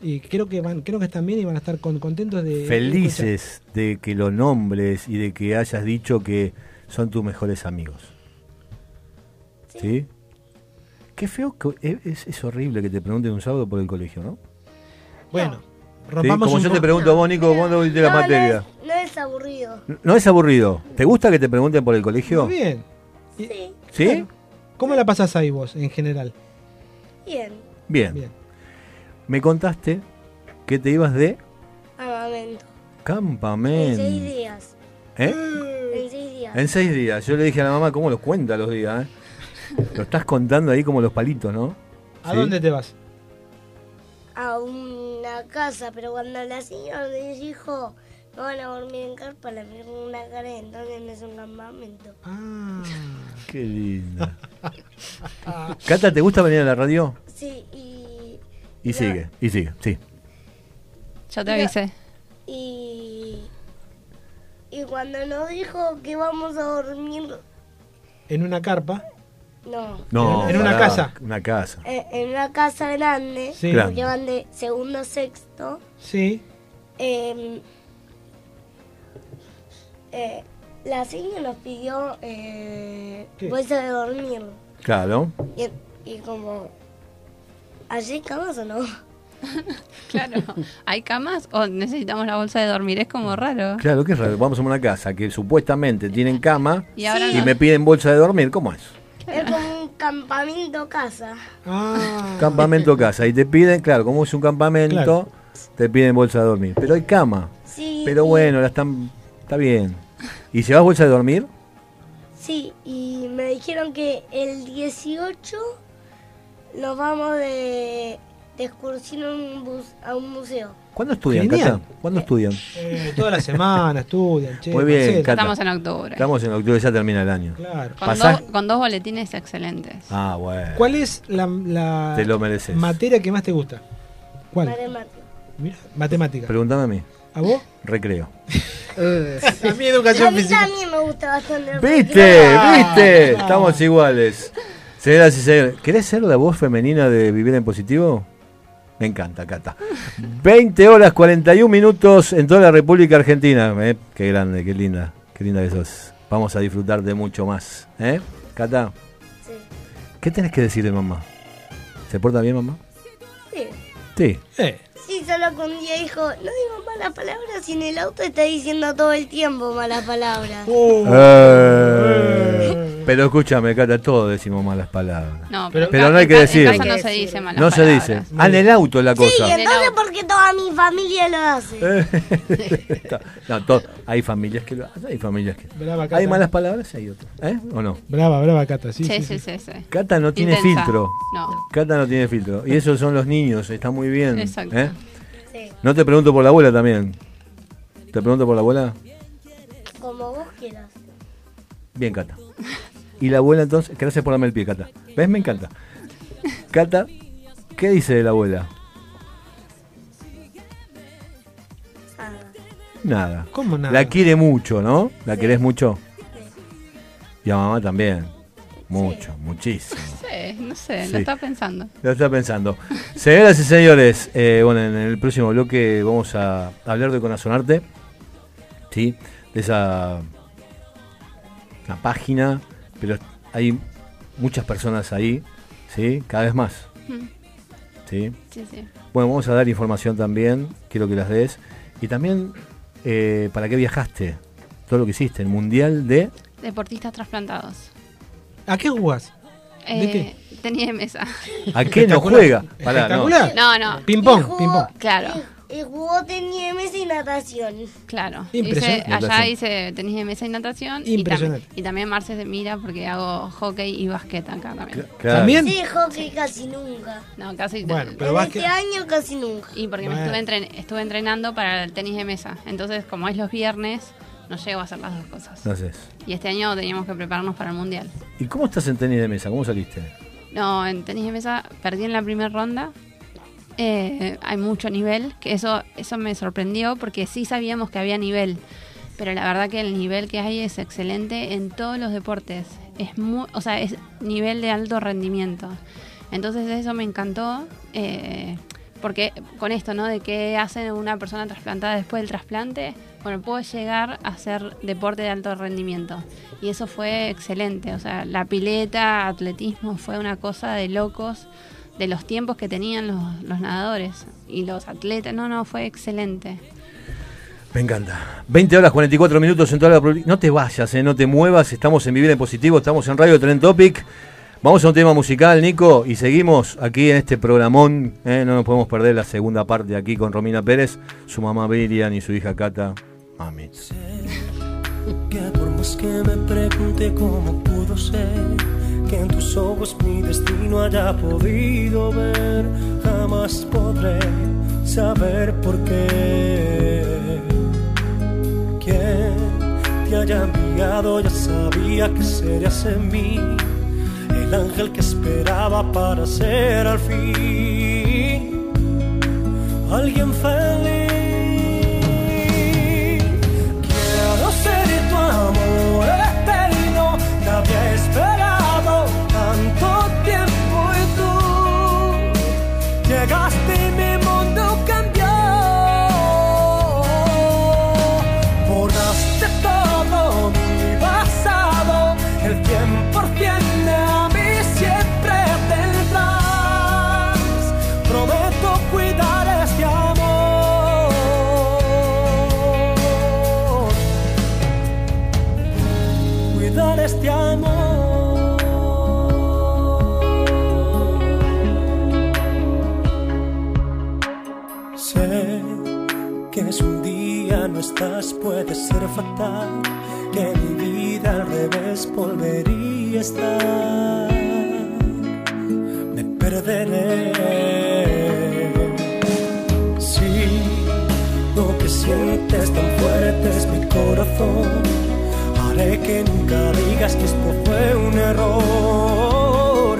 Y creo que van, creo que están bien y van a estar con- contentos de. Felices de que lo nombres y de que hayas dicho que son tus mejores amigos. ¿Sí? Qué feo, que es, es- horrible que te pregunten un sábado por el colegio, ¿no? Bueno, ¿Sí? rompamos Como un yo te pregunto a vos, Nico, ¿cuándo viste la No, no materia? es- No es aburrido. ¿No es aburrido? ¿Te gusta que te pregunten por el colegio? Muy bien. Sí. ¿Sí? ¿Cómo la pasás ahí vos, en general? Bien. Bien. Bien. Me contaste que te ibas de Armamento. En seis campamento. días. ¿Eh? En seis días. En seis días. Yo le dije a la mamá cómo los cuenta los días. ¿eh? Lo estás contando ahí como los palitos, ¿no? ¿A ¿Sí? dónde te vas? A una casa, pero cuando la señora le dijo no van a dormir en carpa, le miró una cara entonces no es un campamento. Ah. <laughs> Qué linda. <laughs> Cata, ¿te gusta venir a la radio? Sí, y. Y sigue, y sigue, sí. Yo te avisé. Y. Y cuando nos dijo que vamos a dormir. En una carpa. No. No, En una casa. Una casa. En, en una casa grande. Sí. Grande. Que van de segundo a sexto. Sí. Eh, eh, la señora nos pidió eh, bolsa de dormir. Claro. Y, y como, ¿allí camas o no? <laughs> Claro. ¿Hay camas o necesitamos la bolsa de dormir? Es como raro. Claro, qué raro. Vamos a una casa que supuestamente tienen cama Y ahora y no. me piden bolsa de dormir. ¿Cómo es? Es como un campamento casa. Campamento casa. Y te piden, claro, como es un campamento, Claro. te piden bolsa de dormir. Pero hay cama. Sí. Pero bueno, la están, está bien. ¿Y llevas bolsa de dormir? Sí, y me dijeron que el 18 nos vamos de, de excursión a un, bus- a un museo. ¿Cuándo estudian, Genial. Cata? ¿Cuándo estudian? Eh, toda la semana estudian, <laughs> che. Muy bien. Cata. Estamos en octubre. Estamos en octubre, ya termina el año. Claro. Con, dos, con dos boletines excelentes. Ah, bueno. ¿Cuál es la, la Te lo mereces. materia que más te gusta? ¿Cuál? Matemáticas. Mira, matemática. Pregúntame a mí. ¿A vos? Recreo. a mí educación A mí física. también me gusta bastante. el ¿Viste? recreo. ¿Viste? Estamos iguales. Señoras y señores, ¿querés ser la voz femenina de Vivir en Positivo? Me encanta, Cata. 20 horas 41 minutos en toda la República Argentina. ¿eh? Qué grande, qué linda, qué linda que sos. Vamos a disfrutar de mucho más. ¿Eh? Cata, Sí. ¿qué tenés que decir de mamá? ¿Se porta bien mamá? Sí. Sí. Sí, solo que un día dijo, no digo malas palabras y en el auto está diciendo todo el tiempo malas palabras. Oh. Eh, pero escúchame, Cata, todos decimos malas palabras. No, pero, no hay que en decir. casa no se dice malas No se palabras. dice. Ah, en el auto la Sí, cosa. entonces porque toda mi familia lo hace. <laughs> no, to- hay familias que lo hacen, hay familias que. Brava, Cata. Hay malas palabras y hay otras. ¿Eh? ¿O no? Brava, brava, Cata. Sí, Sí, sí, sí, sí, sí. Cata no tiene Intensa. filtro. No. Cata no tiene filtro. Y esos son los niños, está muy bien. Exacto. ¿eh? No te pregunto por la abuela también. ¿Te pregunto por la abuela? Como vos quieras. Bien, Cata. Y la abuela entonces, gracias por darme el pie, Cata. ¿Ves? Me encanta. Cata, ¿qué dice de la abuela? Nada. ¿Cómo nada? La quiere mucho, ¿no? ¿La querés mucho? Y a mamá también. Mucho, muchísimo. <laughs> Sí, no sé, Sí. lo estaba pensando. Lo está pensando. Señoras y señores, eh, bueno, en el próximo bloque vamos a hablar de Corazonarte. ¿Sí? De esa la página, pero hay muchas personas ahí, ¿sí? Cada vez más. Mm. ¿Sí? Sí, sí. Bueno, vamos a dar información también, quiero que las des. Y también, eh, ¿para qué viajaste? Todo lo que hiciste, el Mundial de... Deportistas trasplantados. ¿A qué jugás? ¿De Eh, qué? Tenía de mesa. ¿A qué no juega? Pará, no. Espectacular. No, no. Ping-pong, ping-pong. Claro. Y jugó tenis de mesa y natación. Claro. Impresionante. Hice- allá Natación. hice tenis de mesa y natación. Y, tam- Impresionante. y también Marce se mira porque hago hockey y básquet acá también. Claro. ¿También? Sí, hockey casi nunca. No, casi. Bueno, pero en básquet- este año casi nunca. Y porque me estuve, entren- estuve entrenando para el tenis de mesa. Entonces, como es los viernes, no llego a hacer las dos cosas. Entonces, Y este año teníamos que prepararnos para el mundial. ¿y cómo estás en tenis de mesa? ¿Cómo saliste? No, en tenis de mesa perdí en la primera ronda. Eh, hay mucho nivel, que eso, eso me sorprendió porque sí sabíamos que había nivel, pero la verdad que el nivel que hay es excelente en todos los deportes. Es muy, o sea, es nivel de alto rendimiento. Entonces eso me encantó, eh, porque con esto, ¿no? De qué hace una persona trasplantada después del trasplante, bueno, puedo llegar a hacer deporte de alto rendimiento. Y eso fue excelente, o sea, la pileta, atletismo, fue una cosa de locos de los tiempos que tenían los, los nadadores y los atletas. No, no, fue excelente. Me encanta. 20 horas 44 minutos en toda la República. No te vayas, eh, no te muevas. Estamos en Vivir en Positivo, estamos en Radio Tren Topic. Vamos a un tema musical, Nico, y seguimos aquí en este programón. eh, no nos podemos perder la segunda parte aquí con Romina Pérez, su mamá Virian y su hija Cata. Mami. Que por más que me pregunte cómo pudo ser que en tus ojos mi destino haya podido ver, jamás podré saber por qué. Quien te haya enviado ya sabía que serías en mí el ángel que esperaba para ser al fin alguien feliz. Estás puede ser fatal, que mi vida al revés volvería a estar. Me perderé. Si lo que sientes tan fuerte es mi corazón, haré que nunca digas que esto fue un error.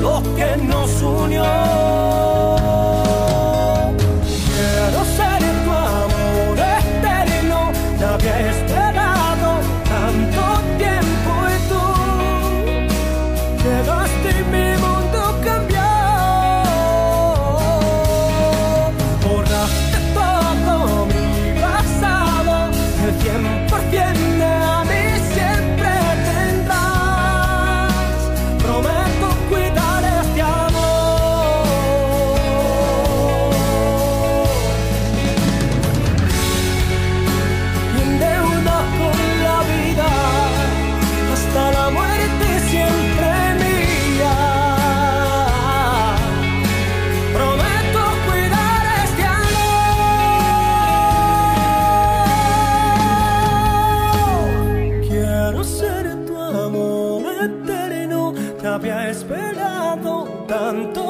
Lo que nos unió. Había esperado tanto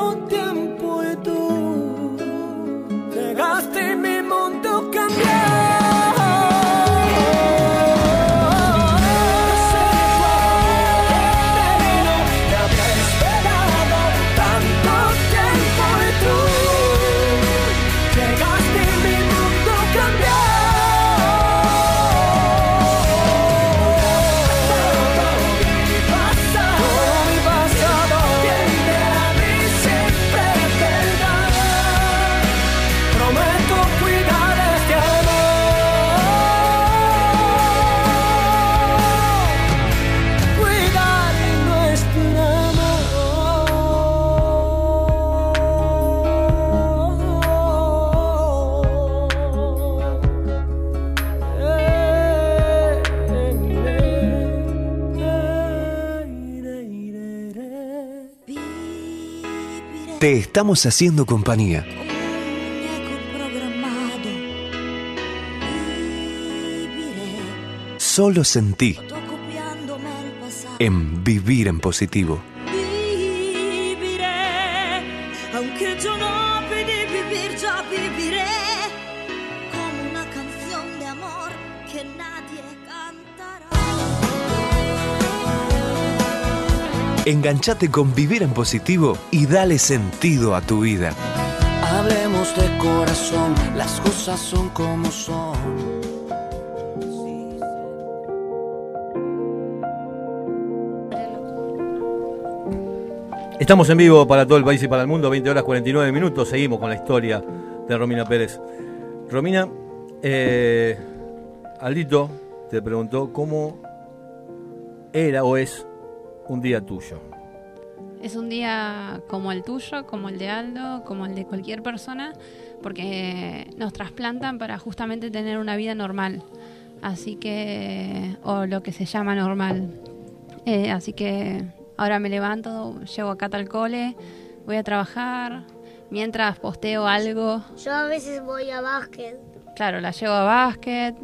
estamos haciendo compañía. Solo sentí en Vivir en Positivo. Enganchate con Vivir en Positivo y dale sentido a tu vida. Hablemos de corazón, las cosas son como son. Estamos en vivo para todo el país y para el mundo, 20 horas 49 minutos. Seguimos con la historia de Romina Pérez. Romina, eh, Aldito te preguntó cómo era o es un día tuyo. Es un día como el tuyo, como el de Aldo, como el de cualquier persona, porque nos trasplantan para justamente tener una vida normal. Así que, o lo que se llama normal. Eh, así que ahora me levanto, llevo a Cata al cole, voy a trabajar, mientras posteo algo, Yo a veces voy a básquet. Claro, la llevo a básquet,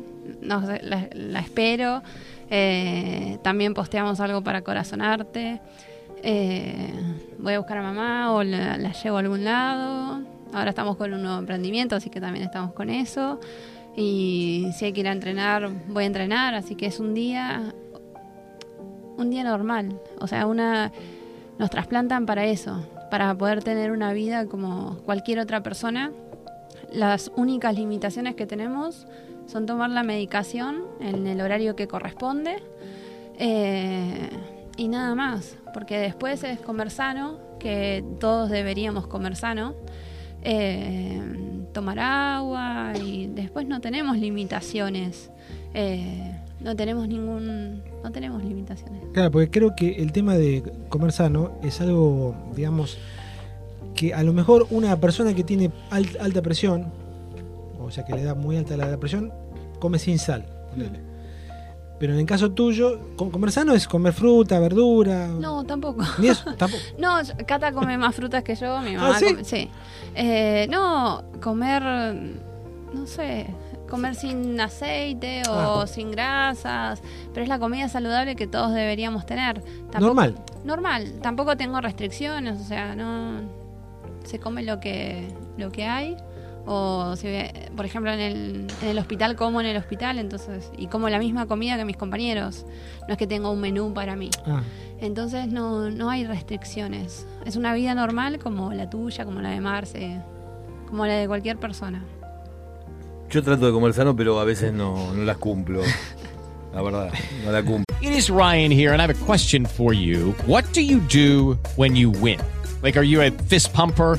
no la, la espero. Eh, también posteamos algo para Corazonarte. eh, voy a buscar a mamá o la, la llevo a algún lado. Ahora estamos con un nuevo emprendimiento, así que también estamos con eso. Y si hay que ir a entrenar, voy a entrenar. Así que es un día, un día normal. O sea, una nos trasplantan para eso, para poder tener una vida como cualquier otra persona las únicas limitaciones que tenemos son tomar la medicación en el horario que corresponde eh, y nada más, porque después es comer sano, que todos deberíamos comer sano, eh, tomar agua y después no tenemos limitaciones, eh, no tenemos ningún, no tenemos limitaciones. Claro, porque creo que el tema de comer sano es algo, digamos, que a lo mejor una persona que tiene al- alta presión, o sea que le da muy alta la presión, come sin sal. ponele. Pero en el caso tuyo, co- comer sano es comer fruta, verdura. No, tampoco. Ni eso, tampoco. <laughs> No, Cata come más frutas que yo, mi ¿Ah, mamá sí? come- sí. Eh, no, comer, no sé, comer sin aceite o Ah. sin grasas, pero es la comida saludable que todos deberíamos tener. Tampoco- Normal. Normal, tampoco tengo restricciones, o sea, no se come lo que lo que hay o si por ejemplo en el, en el hospital como en el hospital, entonces y como la misma comida que mis compañeros. No es que tenga un menú para mí. Ah. Entonces no, no hay restricciones. Es una vida normal como la tuya, como la de Marce, como la de cualquier persona. Yo trato de comer sano, pero a veces no, no las cumplo. La verdad, no la cumplo. It is Ryan here, and I have a question for you. What do you do when you win? Like, are you a fist pumper?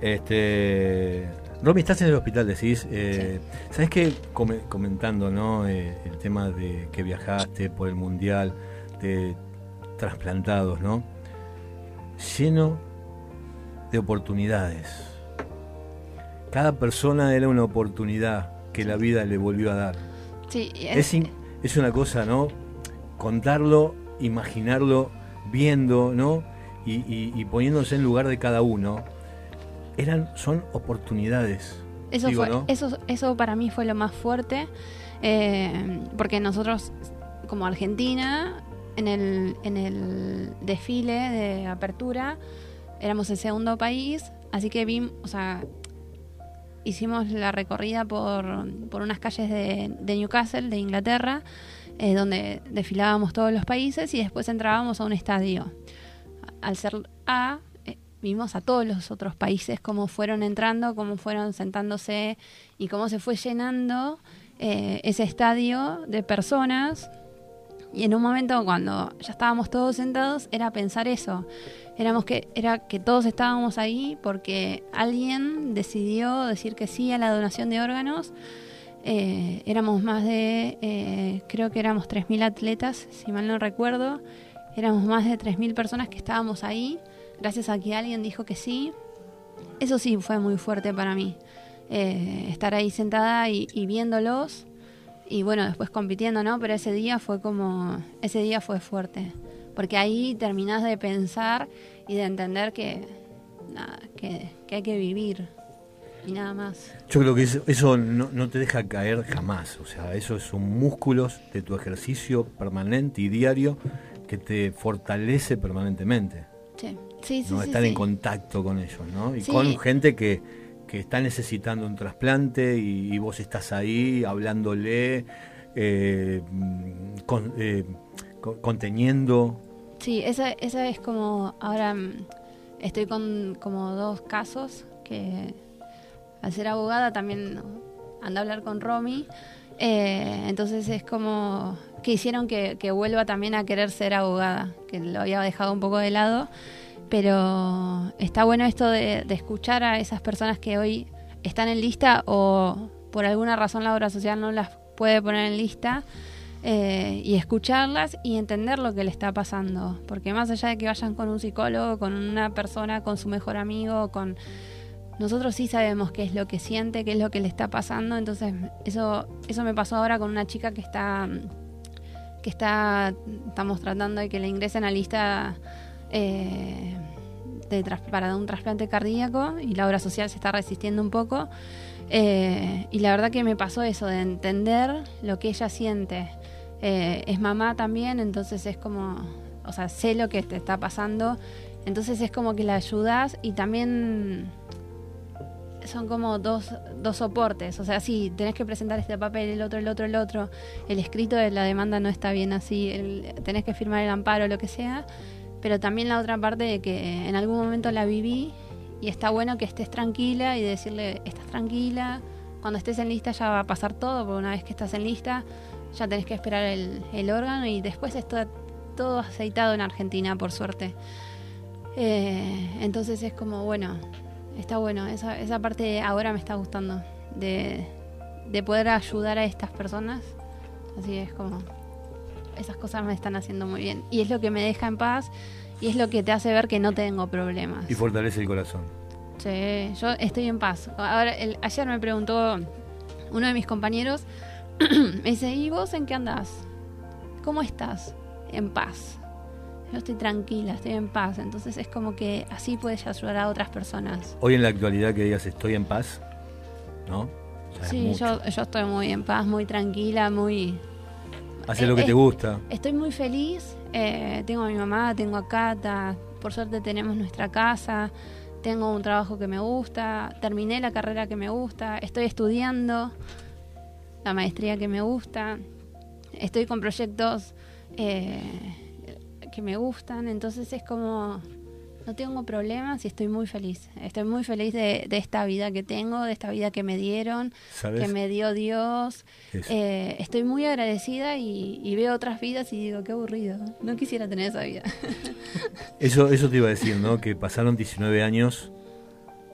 Este. Romy, estás en el hospital, decís. Eh, ¿Sabes qué? Come- comentando, ¿no? Eh, el tema de que viajaste por el mundial, de trasplantados, ¿no? Lleno de oportunidades. Cada persona era una oportunidad que la vida le volvió a dar. Sí, Es, una cosa, ¿no? Contarlo, imaginarlo, viendo, ¿no? Y, y- y poniéndose en lugar de cada uno. Eran, son oportunidades. Eso, digo, fue, ¿no? eso, eso para mí fue lo más fuerte, eh, porque nosotros como Argentina, en el, en el desfile de apertura, éramos el segundo país, así que vimos, o sea, hicimos la recorrida por, por unas calles de, de Newcastle, de Inglaterra, eh, donde desfilábamos todos los países y después entrábamos a un estadio. Al ser A, vimos a todos los otros países cómo fueron entrando, cómo fueron sentándose y cómo se fue llenando eh, ese estadio de personas. Y en un momento cuando ya estábamos todos sentados era pensar eso. Éramos que, era que todos estábamos ahí porque alguien decidió decir que sí a la donación de órganos. Eh, éramos más de, eh, creo que éramos 3.000 atletas, si mal no recuerdo. Éramos más de 3.000 personas que estábamos ahí, gracias a que alguien dijo que sí. Eso sí fue muy fuerte para mí. Eh, estar ahí sentada y, y viéndolos y bueno, después compitiendo, ¿no? Pero ese día fue como, ese día fue fuerte, porque ahí terminás de pensar y de entender que, nada, que, hay que vivir y nada más. Yo creo que eso, eso no, no te deja caer jamás. O sea, esos son músculos de tu ejercicio permanente y diario que te fortalece permanentemente. Sí, sí. en contacto con ellos, ¿no? Y con gente que, que está necesitando un trasplante y, y vos estás ahí hablándole, eh, con- eh, con- conteniendo. Sí, esa, esa es como, ahora mm, estoy con como dos casos que al ser abogada también ando a hablar con Romy, eh, entonces es como que hicieron que, que vuelva también a querer ser abogada, que lo había dejado un poco de lado, pero está bueno esto de, de escuchar a esas personas que hoy están en lista o por alguna razón la obra social no las puede poner en lista eh, y escucharlas y entender lo que le está pasando. Porque más allá de que vayan con un psicólogo, con una persona, con su mejor amigo, con... Nosotros sí sabemos qué es lo que siente, qué es lo que le está pasando. Entonces, eso, eso me pasó ahora con una chica que está... que está... estamos tratando de que le ingresen a lista... eh, de para un trasplante cardíaco y la obra social se está resistiendo un poco. Eh, y la verdad que me pasó eso, de entender lo que ella siente. Eh, es mamá también, entonces es como, o sea, sé lo que te está pasando, entonces es como que la ayudas y también son como dos, dos soportes. O sea, sí, tenés que presentar este papel, el otro, el otro, el otro. El escrito de la demanda no está bien así, el- tenés que firmar el amparo, lo que sea. Pero también la otra parte de que en algún momento la viví y está bueno que estés tranquila y decirle, estás tranquila, cuando estés en lista ya va a pasar todo, porque una vez que estás en lista ya tenés que esperar el, el órgano y después está todo aceitado en Argentina, por suerte. Eh, entonces es como, bueno, está bueno, esa, esa parte ahora me está gustando, de, de poder ayudar a estas personas. Así es como, esas cosas me están haciendo muy bien. Y es lo que me deja en paz y es lo que te hace ver que no tengo problemas. Y fortalece el corazón. Sí, yo estoy en paz. Ahora, el- ayer me preguntó uno de mis compañeros, <clears throat> me dice, ¿y vos en qué andás? ¿Cómo estás? En paz. Yo estoy tranquila, estoy en paz. Entonces es como que así puedes ayudar a otras personas. Hoy en la actualidad que digas estoy en paz, ¿no? Sí, yo, yo estoy muy en paz, muy tranquila, muy... Hace lo que Eh, te eh, gusta. Estoy muy feliz. eh, tengo a mi mamá, tengo a Cata. Por suerte tenemos nuestra casa. Tengo un trabajo que me gusta. Terminé la carrera que me gusta. Estoy estudiando la maestría que me gusta. Estoy con proyectos eh, que me gustan. Entonces es como... No tengo problemas y estoy muy feliz. Estoy muy feliz de, de esta vida que tengo, de esta vida que me dieron, ¿Sabes? que me dio Dios. Eh, estoy muy agradecida y, y veo otras vidas y digo, qué aburrido. No quisiera tener esa vida. <laughs> Eso, eso te iba a decir, ¿no? Que pasaron 19 años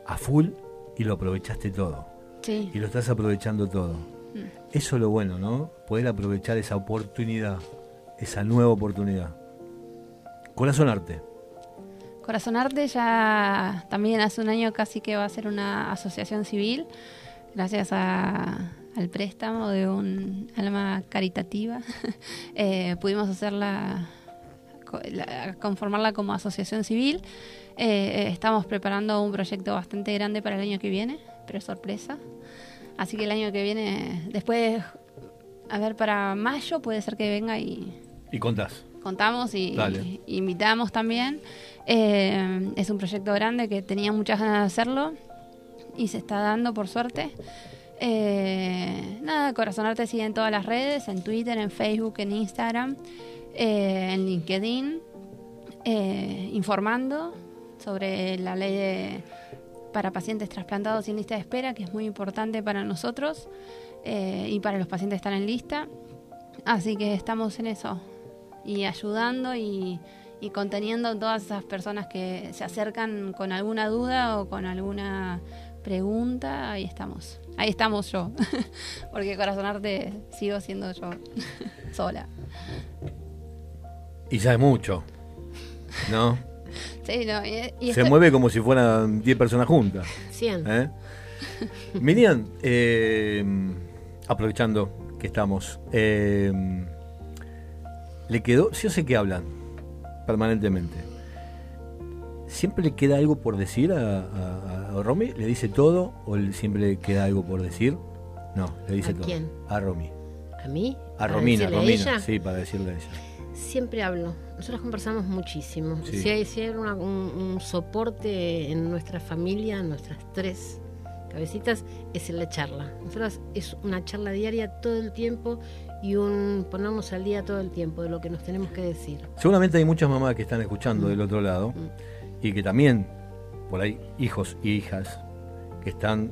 a full y lo aprovechaste todo. Sí. Y lo estás aprovechando todo. Mm. Eso es lo bueno, ¿no? Poder aprovechar esa oportunidad, esa nueva oportunidad. Corazón Arte. Corazón Arte ya también hace un año casi que va a ser una asociación civil, gracias al préstamo de un alma caritativa. <laughs> Eh, pudimos hacerla, co- la- conformarla como asociación civil. Eh, estamos preparando un proyecto bastante grande para el año que viene, pero es sorpresa. Así que el año que viene, después, a ver, para mayo puede ser que venga y, Y contás. Contamos y, Dale. y invitamos también. Eh, es un proyecto grande que tenía muchas ganas de hacerlo y se está dando por suerte. Eh, nada, Corazón Arte sigue en todas las redes, en Twitter, en Facebook, en Instagram, eh, en LinkedIn, eh, informando sobre la ley de, para pacientes trasplantados sin lista de espera, que es muy importante para nosotros eh, y para los pacientes que están en lista. Así que estamos en eso y ayudando y, y conteniendo a todas esas personas que se acercan con alguna duda o con alguna pregunta. Ahí estamos. Ahí estamos yo. <laughs> Porque Corazón Arte sigo siendo yo <laughs> sola. Y ya es mucho. ¿No? <laughs> Sí, no, y- y Se estoy- mueve como si fueran 10 personas juntas. Cien. ¿Eh? Miriam, eh, aprovechando que estamos, eh, le quedó, sí, yo sé que hablan permanentemente. ¿Siempre le queda algo por decir a, a- a Romy? ¿Le dice todo o siempre le queda algo por decir? No, le dice ¿A todo. quién? A Romy. ¿A mí? A ¿Para Romina, Romina. ella? Sí, para decirle a ella. Siempre hablo. Nosotros conversamos muchísimo. Sí. Si hay, si hay una- un, un soporte en nuestra familia, nuestras tres cabecitas, es en la charla. Nosotros es una charla diaria todo el tiempo y un ponernos al día todo el tiempo de lo que nos tenemos que decir. Seguramente hay muchas mamás que están escuchando del otro lado y que también, por ahí, hijos y hijas que están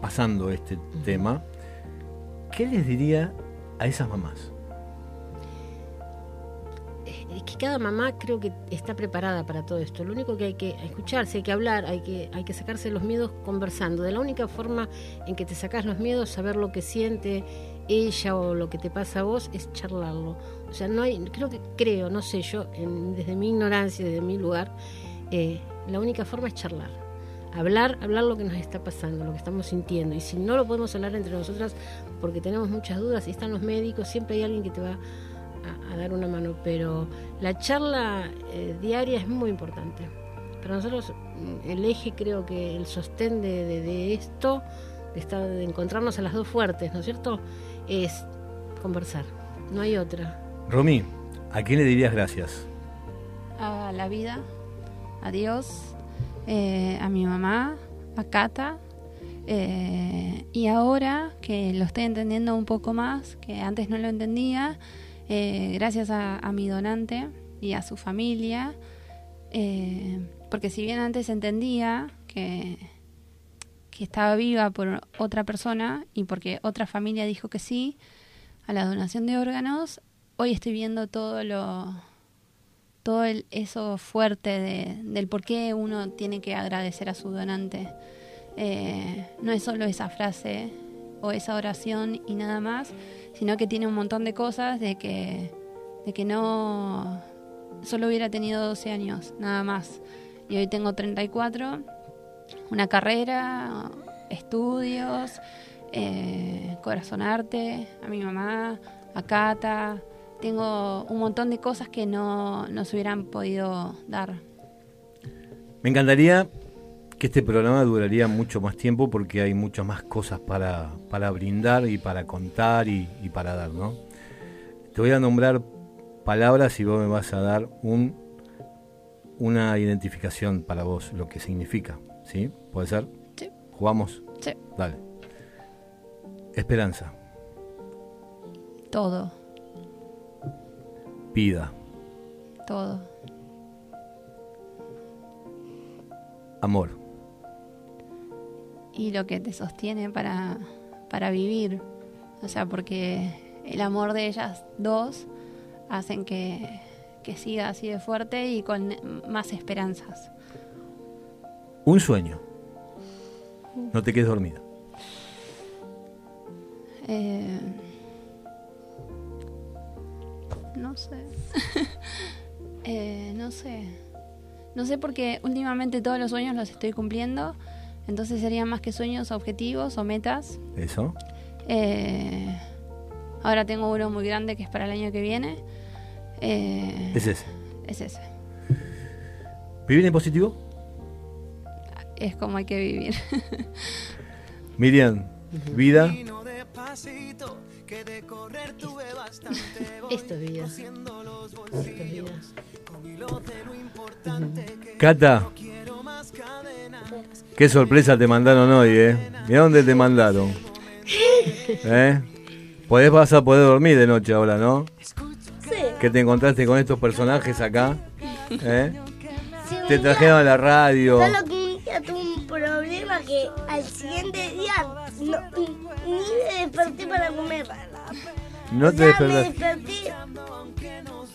pasando este tema. ¿Qué les diría a esas mamás? Es que cada mamá creo que está preparada para todo esto. Lo único que hay que escucharse, hay que hablar, hay que, hay que sacarse los miedos conversando. De la única forma en que te sacas los miedos, saber lo que siente ella o lo que te pasa a vos, es charlarlo. O sea, no hay, creo que, creo, no sé, yo, desde mi ignorancia, desde mi lugar, eh, la única forma es charlar. Hablar, hablar lo que nos está pasando, lo que estamos sintiendo. Y si no lo podemos hablar entre nosotras porque tenemos muchas dudas y están los médicos, siempre hay alguien que te va a, dar una mano. Pero la charla eh, diaria es muy importante Para nosotros mm, el eje, creo que el sostén de, de- esto, de, de encontrarnos a las dos fuertes, ¿no es cierto? Es conversar. No hay otra. Romy, ¿a quién le dirías gracias? a la vida, a Dios, eh, a mi mamá, a Cata. eh, y ahora que lo estoy entendiendo un poco más, que antes no lo entendía, eh, gracias a, a mi donante y a su familia, eh, porque si bien antes entendía que, que estaba viva por otra persona y porque otra familia dijo que sí a la donación de órganos, hoy estoy viendo todo lo, todo el- eso fuerte de- del por qué uno tiene que agradecer a su donante. Eh, no es solo esa frase o esa oración y nada más, sino que tiene un montón de cosas de que, de que no solo hubiera tenido 12 años, nada más. Y hoy tengo 34, una carrera, estudios, eh, corazón arte, a mi mamá, a Cata. Tengo un montón de cosas que no, no se hubieran podido dar. Me encantaría que este programa duraría mucho más tiempo porque hay muchas más cosas para, para brindar y para contar y, y para dar, ¿no? Te voy a nombrar palabras y vos me vas a dar un, una identificación para vos, lo que significa, ¿sí? ¿Puede ser? Sí. ¿Jugamos? Sí. Dale. Esperanza, Todo, vida, todo. amor, Y lo que te sostiene para, para vivir. O sea, porque el amor de ellas dos hacen que, que siga así de fuerte y con más esperanzas. Un sueño. No te quedes dormida. Eh, no sé. <laughs> Eh, no sé. No sé porque últimamente todos los sueños los estoy cumpliendo. Entonces serían más que sueños, objetivos o metas. ¿Eso? Eh, ahora tengo uno muy grande que es para el año que viene. Eh, Es ese. es ese. ¿Vivir en positivo? Es como hay que vivir. <laughs> Miriam, vida, <laughs> Esto es vida. Esto es vida. Cata. Qué sorpresa te mandaron hoy, ¿eh? Mira dónde te mandaron. <laughs> ¿Eh? Podés vas a poder dormir de noche ahora, ¿no? Que te encontraste con estos personajes acá. ¿Eh? Sí, un Te trajeron a la radio. Solo al siguiente día no, ni me desperté para comer. No te sea, me desperté do-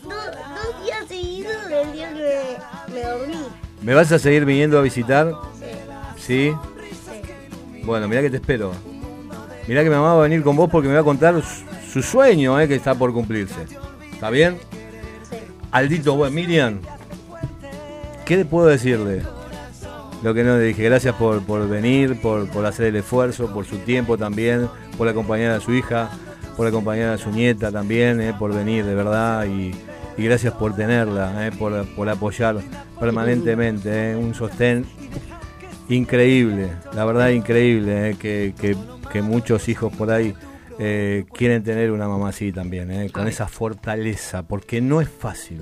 dos días seguidos del día que me, me dormí. ¿Me vas a seguir viniendo a visitar? ¿Sí? Bueno, mira que te espero. Mira que mi mamá va a venir con vos porque me va a contar su, su sueño, ¿eh? Que está por cumplirse. ¿Está bien? Aldito, bueno, Miriam, ¿qué puedo decirle? Lo que no le dije, gracias por, por venir, por, por hacer el esfuerzo, por su tiempo también, por acompañar a su hija, por acompañar a su nieta también, eh, por venir de verdad y, y gracias por tenerla, eh, por, por apoyar permanentemente, eh, un sostén increíble, la verdad increíble, eh, que, que- que muchos hijos por ahí eh, quieren tener una mamá así también, eh, con esa fortaleza, porque no es fácil.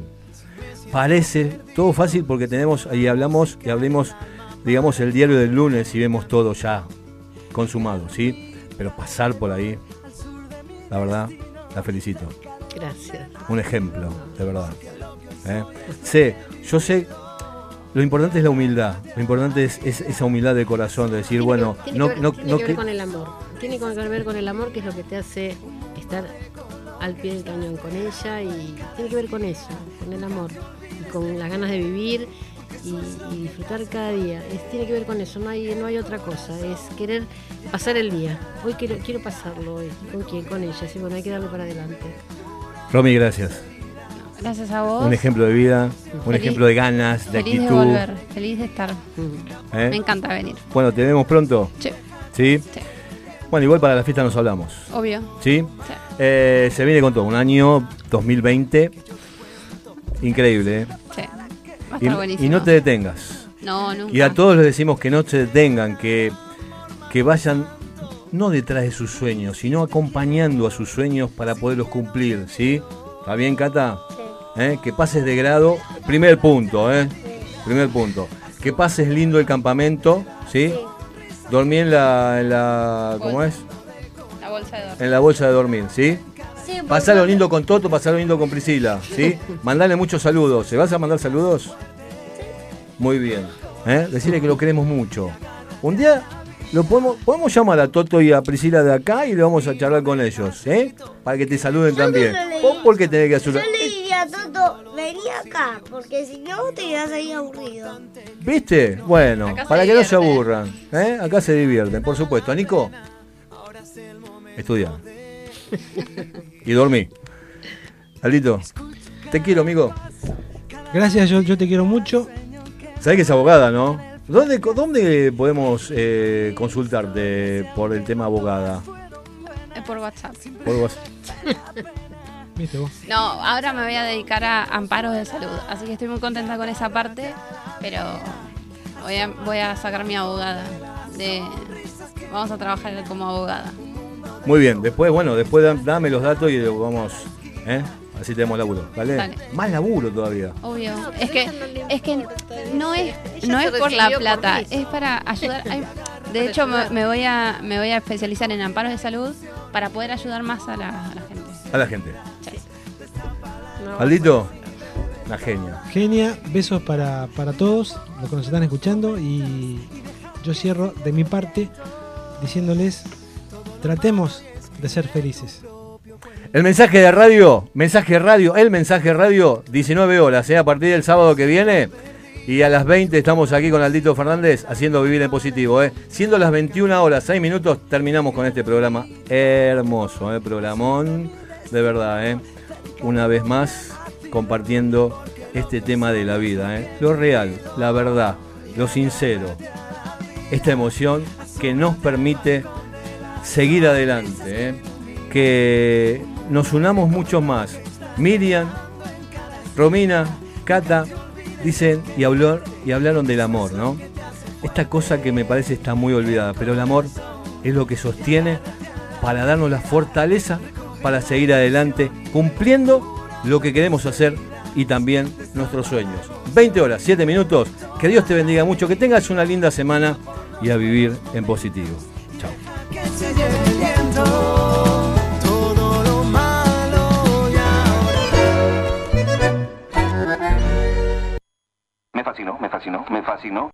Parece todo fácil porque tenemos, y hablamos, y hablemos, digamos, el diario del lunes y vemos todo ya consumado, ¿sí? Pero pasar por ahí, la verdad, la felicito. Gracias. Un ejemplo, de verdad. ¿eh? Sé, yo sé, lo importante es la humildad, lo importante es, es esa humildad de corazón, de decir, bueno, Tiene no, que ver, no, tiene no que ver con el amor. Tiene que ver con el amor, que es lo que te hace estar al pie del cañón con ella y tiene que ver con eso, con el amor y con las ganas de vivir y, y disfrutar cada día. Es- tiene que ver con eso, no hay, no hay otra cosa, es querer pasar el día. Hoy quiero, quiero pasarlo hoy. ¿Con quién? Con ella. Sí, bueno, hay que darle para adelante. Romy, gracias. Gracias a vos. Un ejemplo de vida, un Feliz- ejemplo de ganas, de Feliz de actitud. volver, feliz de estar. ¿eh? Me encanta venir. Bueno, ¿te vemos pronto? Sí. ¿Sí? Bueno, igual para la fiesta nos hablamos. Obvio. ¿Sí? Eh, se viene con todo, un año 2020 increíble. ¿eh? Sí. Va a Y, estar buenísimo. y no te detengas. No, nunca. Y a todos les decimos que no se detengan, que, que vayan no detrás de sus sueños, sino acompañando a sus sueños para poderlos cumplir, ¿sí? ¿Está bien, Cata? ¿Eh? Que pases de grado, primer punto, ¿eh? Primer punto. Que pases lindo el campamento, ¿sí? Dormí en la, en la ¿cómo es? La bolsa de dormir. En la bolsa de dormir, ¿sí? Sí, Pasalo lindo con Toto, pasalo lindo con Priscila, ¿sí? <laughs> Mandale muchos saludos. ¿Se vas a mandar saludos? Muy bien. ¿eh? Decirle que lo queremos mucho. Un día lo podemos, podemos llamar a Toto y a Priscila de acá y le vamos a charlar con ellos, ¿eh? Para que te saluden también. te lo leí. ¿Vos por qué tenés que hacer? Yo le diría a Toto, vení acá, porque si no te quedas ahí aburrido. ¿Viste? Bueno, Acá para que no se aburran. ¿eh? Acá se divierten, por supuesto. Nico, estudia. Y dormí. Aldito, te quiero, amigo. Gracias, yo, yo te quiero mucho. Sabés que es abogada, ¿no? ¿Dónde, dónde podemos eh, consultarte por el tema abogada? Es por WhatsApp. Por WhatsApp. <laughs> ¿Viste vos? No, ahora me voy a dedicar a amparos de salud, así que estoy muy contenta con esa parte, pero voy a, voy a sacar mi abogada. De, vamos a trabajar como abogada. Muy bien, después, bueno, después da- dame los datos y lo vamos, ¿eh? Así tenemos laburo, ¿vale? Dale. Más laburo todavía. Obvio. Es que, es que no es, no es por la plata, es para ayudar. ay, <laughs> de hecho, me, me voy a, me voy a especializar en amparos de salud para poder ayudar más a la, a la gente. A la gente. Aldito, una genia. Genia, besos para, para todos los que nos están escuchando y yo cierro de mi parte diciéndoles, tratemos de ser felices. El mensaje de radio, mensaje radio, el mensaje radio, 19 horas, ¿eh? a partir del sábado que viene. Y a las 20 estamos aquí con Aldito Fernández haciendo vivir en positivo. ¿eh? Siendo las 21 horas, 6 minutos, terminamos con este programa hermoso, ¿eh? programón, de verdad. ¿eh? Una vez más, compartiendo este tema de la vida. ¿eh? Lo real, la verdad, lo sincero. Esta emoción que nos permite seguir adelante. ¿eh? que nos unamos mucho más. Miriam, Romina, Cata, dicen y, habló, y hablaron del amor, ¿no? Esta cosa que me parece está muy olvidada, pero el amor es lo que sostiene para darnos la fortaleza para seguir adelante, cumpliendo lo que queremos hacer y también nuestros sueños. 20 horas, 7 minutos, que Dios te bendiga mucho, que tengas una linda semana y a vivir en positivo. Fascinó, me fascinó.